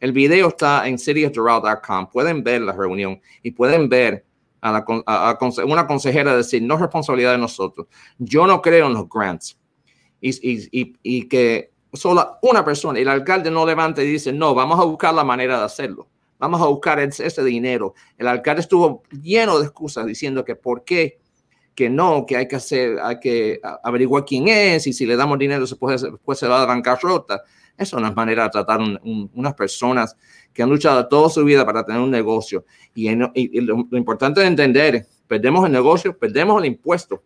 el video está en cityofdoral.com. Pueden ver la reunión y pueden ver a, la, a, una consejera decir, no es responsabilidad de nosotros. Yo no creo en los grants. Y, y, y, que solo una persona, el alcalde no levante y dice, no, vamos a buscar la manera de hacerlo. Vamos a buscar ese, dinero. El alcalde estuvo lleno de excusas diciendo que por qué, que no, que hay que hacer, hay que averiguar quién es y si le damos dinero se puede, después se va a bancarrota. Eso no es manera de tratar unas personas que han luchado toda su vida para tener un negocio. Y, lo, importante de entender, perdemos el negocio, perdemos el impuesto.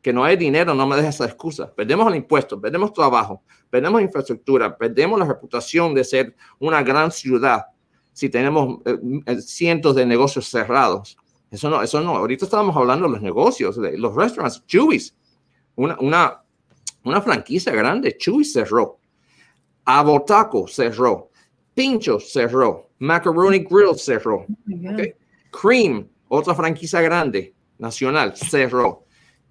Que no hay dinero, no me dejes esa excusa. Perdemos el impuesto, perdemos trabajo, perdemos infraestructura, perdemos la reputación de ser una gran ciudad si tenemos eh, eh, cientos de negocios cerrados. Eso no, eso no. Ahorita estábamos hablando de los negocios, de los restaurantes. Chewy's, una, una, una franquicia grande, Chewy's cerró. Abotaco cerró. Pincho cerró. Macaroni Grill cerró. Oh Cream, otra franquicia grande, nacional, cerró.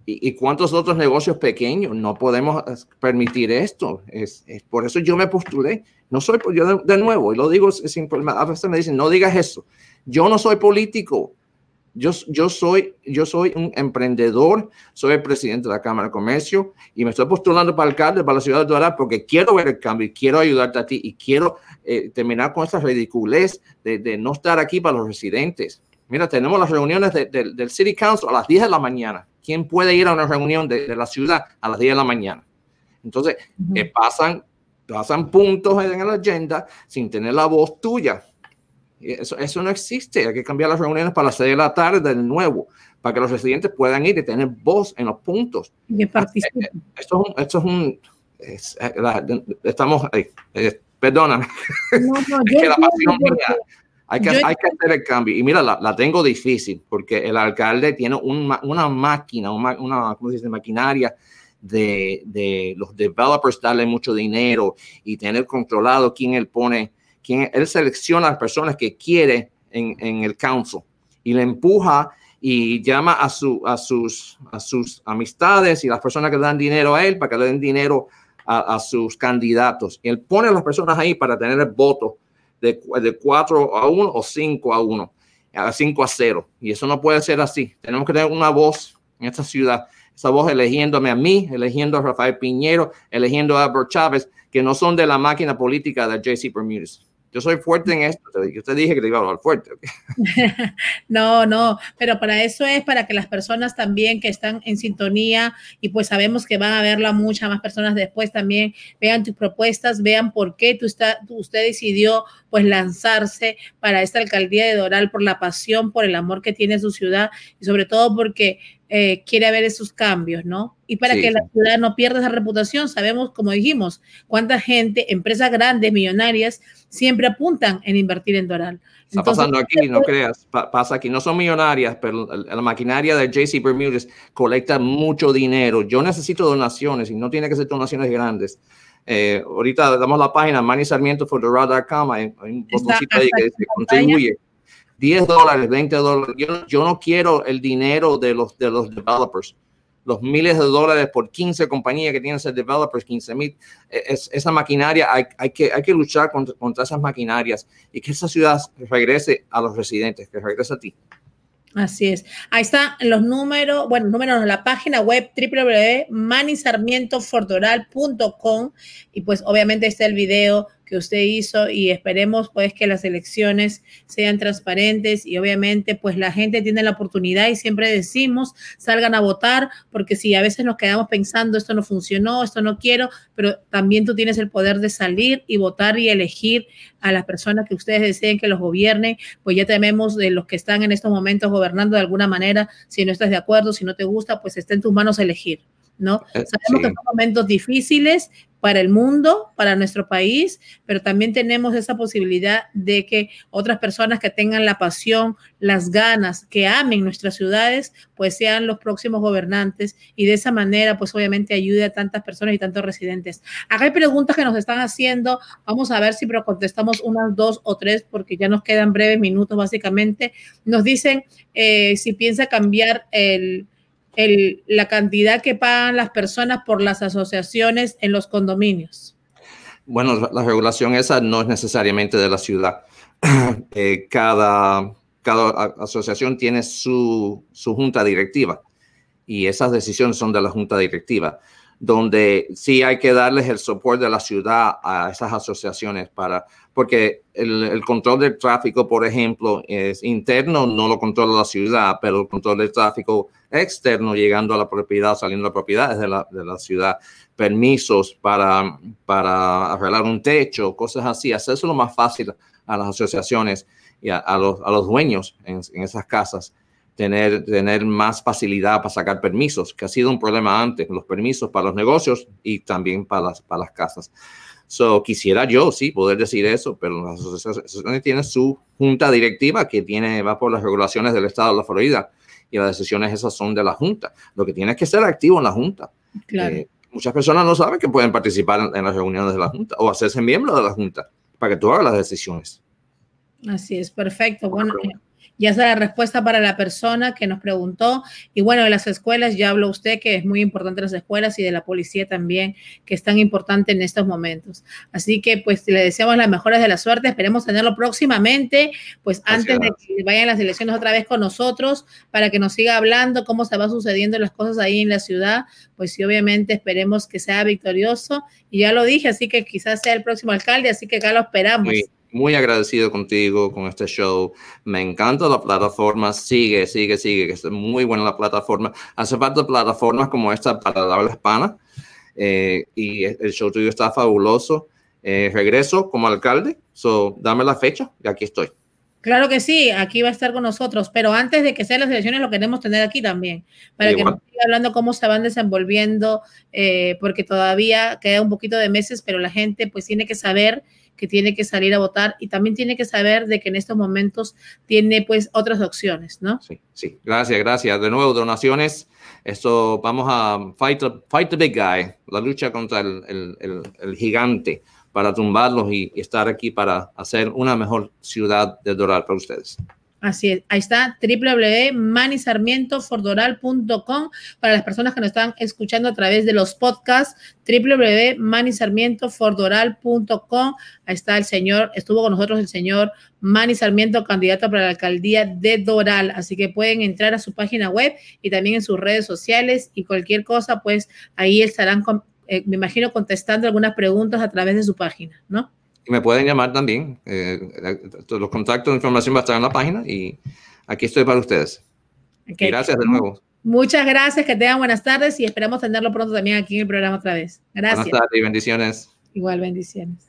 ¿Y, cuántos otros negocios pequeños? No podemos permitir esto. Es, por eso yo me postulé. No soy, yo de, nuevo, y lo digo sin A veces me dicen, no digas eso. Yo no soy político. Yo, yo, soy, yo soy un emprendedor, soy el presidente de la Cámara de Comercio y me estoy postulando para alcalde, para la ciudad de Dorada, porque quiero ver el cambio y quiero ayudarte a ti y quiero eh, terminar con esta ridiculez de, de, no estar aquí para los residentes. Mira, tenemos las reuniones del City Council a las 10 de la mañana. ¿Quién puede ir a una reunión de, la ciudad a las 10 de la mañana? Entonces, uh pasan, pasan puntos en la agenda sin tener la voz tuya. Eso, eso no existe. Hay que cambiar las reuniones para las 6 de la tarde de nuevo, para que los residentes puedan ir y tener voz en los puntos. Y participen. Esto, esto es un... estamos ahí. Eh, perdóname. No, no, [laughs] yo la pasión hay que, hay que hacer el cambio. Y mira, la, la tengo difícil porque el alcalde tiene una máquina, una, una ¿cómo se dice? maquinaria de, de, los developers darle mucho dinero y tener controlado quién él pone él selecciona a las personas que quiere en, en el council y le empuja y llama a, su, a, sus, a sus amistades y las personas que dan dinero a él para que le den dinero a, a sus candidatos. Y él pone a las personas ahí para tener el voto de, de 4 a 1 o 5 a 1, a 5 a 0. Y eso no puede ser así. Tenemos que tener una voz en esta ciudad. Esa voz eligiéndome a mí, eligiendo a Rafael Piñero, eligiendo a Albert Chávez, que no son de la máquina política de JC Bermúdez. Yo soy fuerte en esto. Yo te dije que te iba a hablar fuerte. [laughs] no, no, pero para eso es para que las personas también que están en sintonía y pues sabemos que van a verla muchas más personas después también vean tus propuestas, vean por qué tú está, usted decidió pues lanzarse para esta alcaldía de Doral por la pasión, por el amor que tiene su ciudad y sobre todo porque eh, quiere ver esos cambios, ¿no? Y para que la ciudad no pierda esa reputación, sabemos, como dijimos, cuánta gente, empresas grandes, millonarias, siempre apuntan en invertir en Doral. Está pasando aquí, no creas, pasa aquí, no son millonarias, pero la maquinaria de JC Bermúdez colecta mucho dinero. Yo necesito donaciones y no tiene que ser donaciones grandes. Eh, ahorita damos la página Manny Sarmiento for hay, hay un botoncito ahí que dice contribuye. 10 dólares, 20 dólares. Yo, yo, no quiero el dinero de los, de los developers. Los miles de dólares por 15 compañías que tienen esos developers, 15 mil. E, es, esa maquinaria, hay, hay, que, hay que luchar contra, contra esas maquinarias y que esa ciudad regrese a los residentes, que regrese a ti. Así es. Ahí están los números, bueno, números la página web www.manisarmientofordoral.com y pues obviamente está el video que usted hizo y esperemos pues que las elecciones sean transparentes y obviamente pues la gente tiene la oportunidad y siempre decimos salgan a votar porque si a veces nos quedamos pensando esto no funcionó, esto no quiero, pero también tú tienes el poder de salir y votar y elegir a las personas que ustedes deseen que los gobiernen, pues ya tememos de los que están en estos momentos gobernando de alguna manera, si no estás de acuerdo, si no te gusta, pues está en tus manos elegir. ¿no? Eh, Sabemos que son momentos difíciles, para el mundo, para nuestro país, pero también tenemos esa posibilidad de que otras personas que tengan la pasión, las ganas, que amen nuestras ciudades, pues sean los próximos gobernantes y de esa manera, pues obviamente ayude a tantas personas y tantos residentes. Acá hay preguntas que nos están haciendo, vamos a ver si pero contestamos unas dos o tres porque ya nos quedan breves minutos básicamente. Nos dicen eh, si piensa cambiar el el, la cantidad que pagan las personas por las asociaciones en los condominios? Bueno, la regulación esa no es necesariamente de la ciudad. [clears throat] Eh, cada, cada asociación tiene su, su junta directiva y esas decisiones son de la junta directiva donde sí hay que darles el soporte de la ciudad a esas asociaciones para, porque el, control del tráfico, por ejemplo, es interno, no lo controla la ciudad, pero el control del tráfico externo, llegando a la propiedad, saliendo a la propiedad de la, de la ciudad, permisos para, para arreglar un techo, cosas así, hacerse lo más fácil a las asociaciones y a, los, a los, dueños en, en esas casas tener, tener más facilidad para sacar permisos, que ha sido un problema antes, los permisos para los negocios y también para las, para las casas. So, quisiera yo, sí, poder decir eso, pero las asociaciones tienen su junta directiva que tiene, va por las regulaciones del estado de la Florida y las decisiones esas son de la junta. Lo que tiene es que ser activo en la junta. Eh, muchas personas no saben que pueden participar en, las reuniones de la junta o hacerse miembro de la junta para que tú hagas las decisiones. Así es, perfecto. Bueno, ya sea la respuesta para la persona que nos preguntó. Y bueno, de las escuelas, ya habló usted que es muy importante las escuelas y de la policía también, que es tan importante en estos momentos. Así que pues le deseamos las mejores de la suerte, esperemos tenerlo próximamente, pues antes de que vayan las elecciones otra vez con nosotros, para que nos siga hablando cómo se va sucediendo las cosas ahí en la ciudad, pues sí, obviamente esperemos que sea victorioso. Y ya lo dije, así que quizás sea el próximo alcalde, así que acá lo esperamos muy agradecido contigo con este show. Me encanta la plataforma. Sigue, sigue, sigue, que es muy buena la plataforma. Hace falta plataformas como esta para la habla hispana. Eh, y el show tuyo está fabuloso. Eh, regreso como alcalde. So, dame la fecha y aquí estoy. Claro que sí, aquí va a estar con nosotros, pero antes de que sean las elecciones lo queremos tener aquí también, para que nos siga hablando cómo se van desenvolviendo, eh, porque todavía queda un poquito de meses, pero la gente pues tiene que saber que tiene que salir a votar y también tiene que saber de que en estos momentos tiene pues otras opciones, ¿no? Sí, sí, gracias, gracias. De nuevo, donaciones. Esto, vamos a fight, fight the big guy, la lucha contra el, el, el, gigante para tumbarlos y, estar aquí para hacer una mejor ciudad de Doral para ustedes. Así es, ahí está www.manisarmientofordoral.com para las personas que nos están escuchando a través de los podcasts, www.manisarmientofordoral.com. Ahí está el señor, estuvo con nosotros el señor Manny Sarmiento, candidato para la alcaldía de Doral. Así que pueden entrar a su página web y también en sus redes sociales y cualquier cosa, pues ahí estarán, eh, me imagino, contestando algunas preguntas a través de su página, ¿no? Me pueden llamar también. Eh, los contactos información va a estar en la página y aquí estoy para ustedes. Gracias de nuevo. Muchas gracias, que tengan buenas tardes y esperamos tenerlo pronto también aquí en el programa otra vez. Gracias. Buenas tardes y bendiciones. Igual, bendiciones.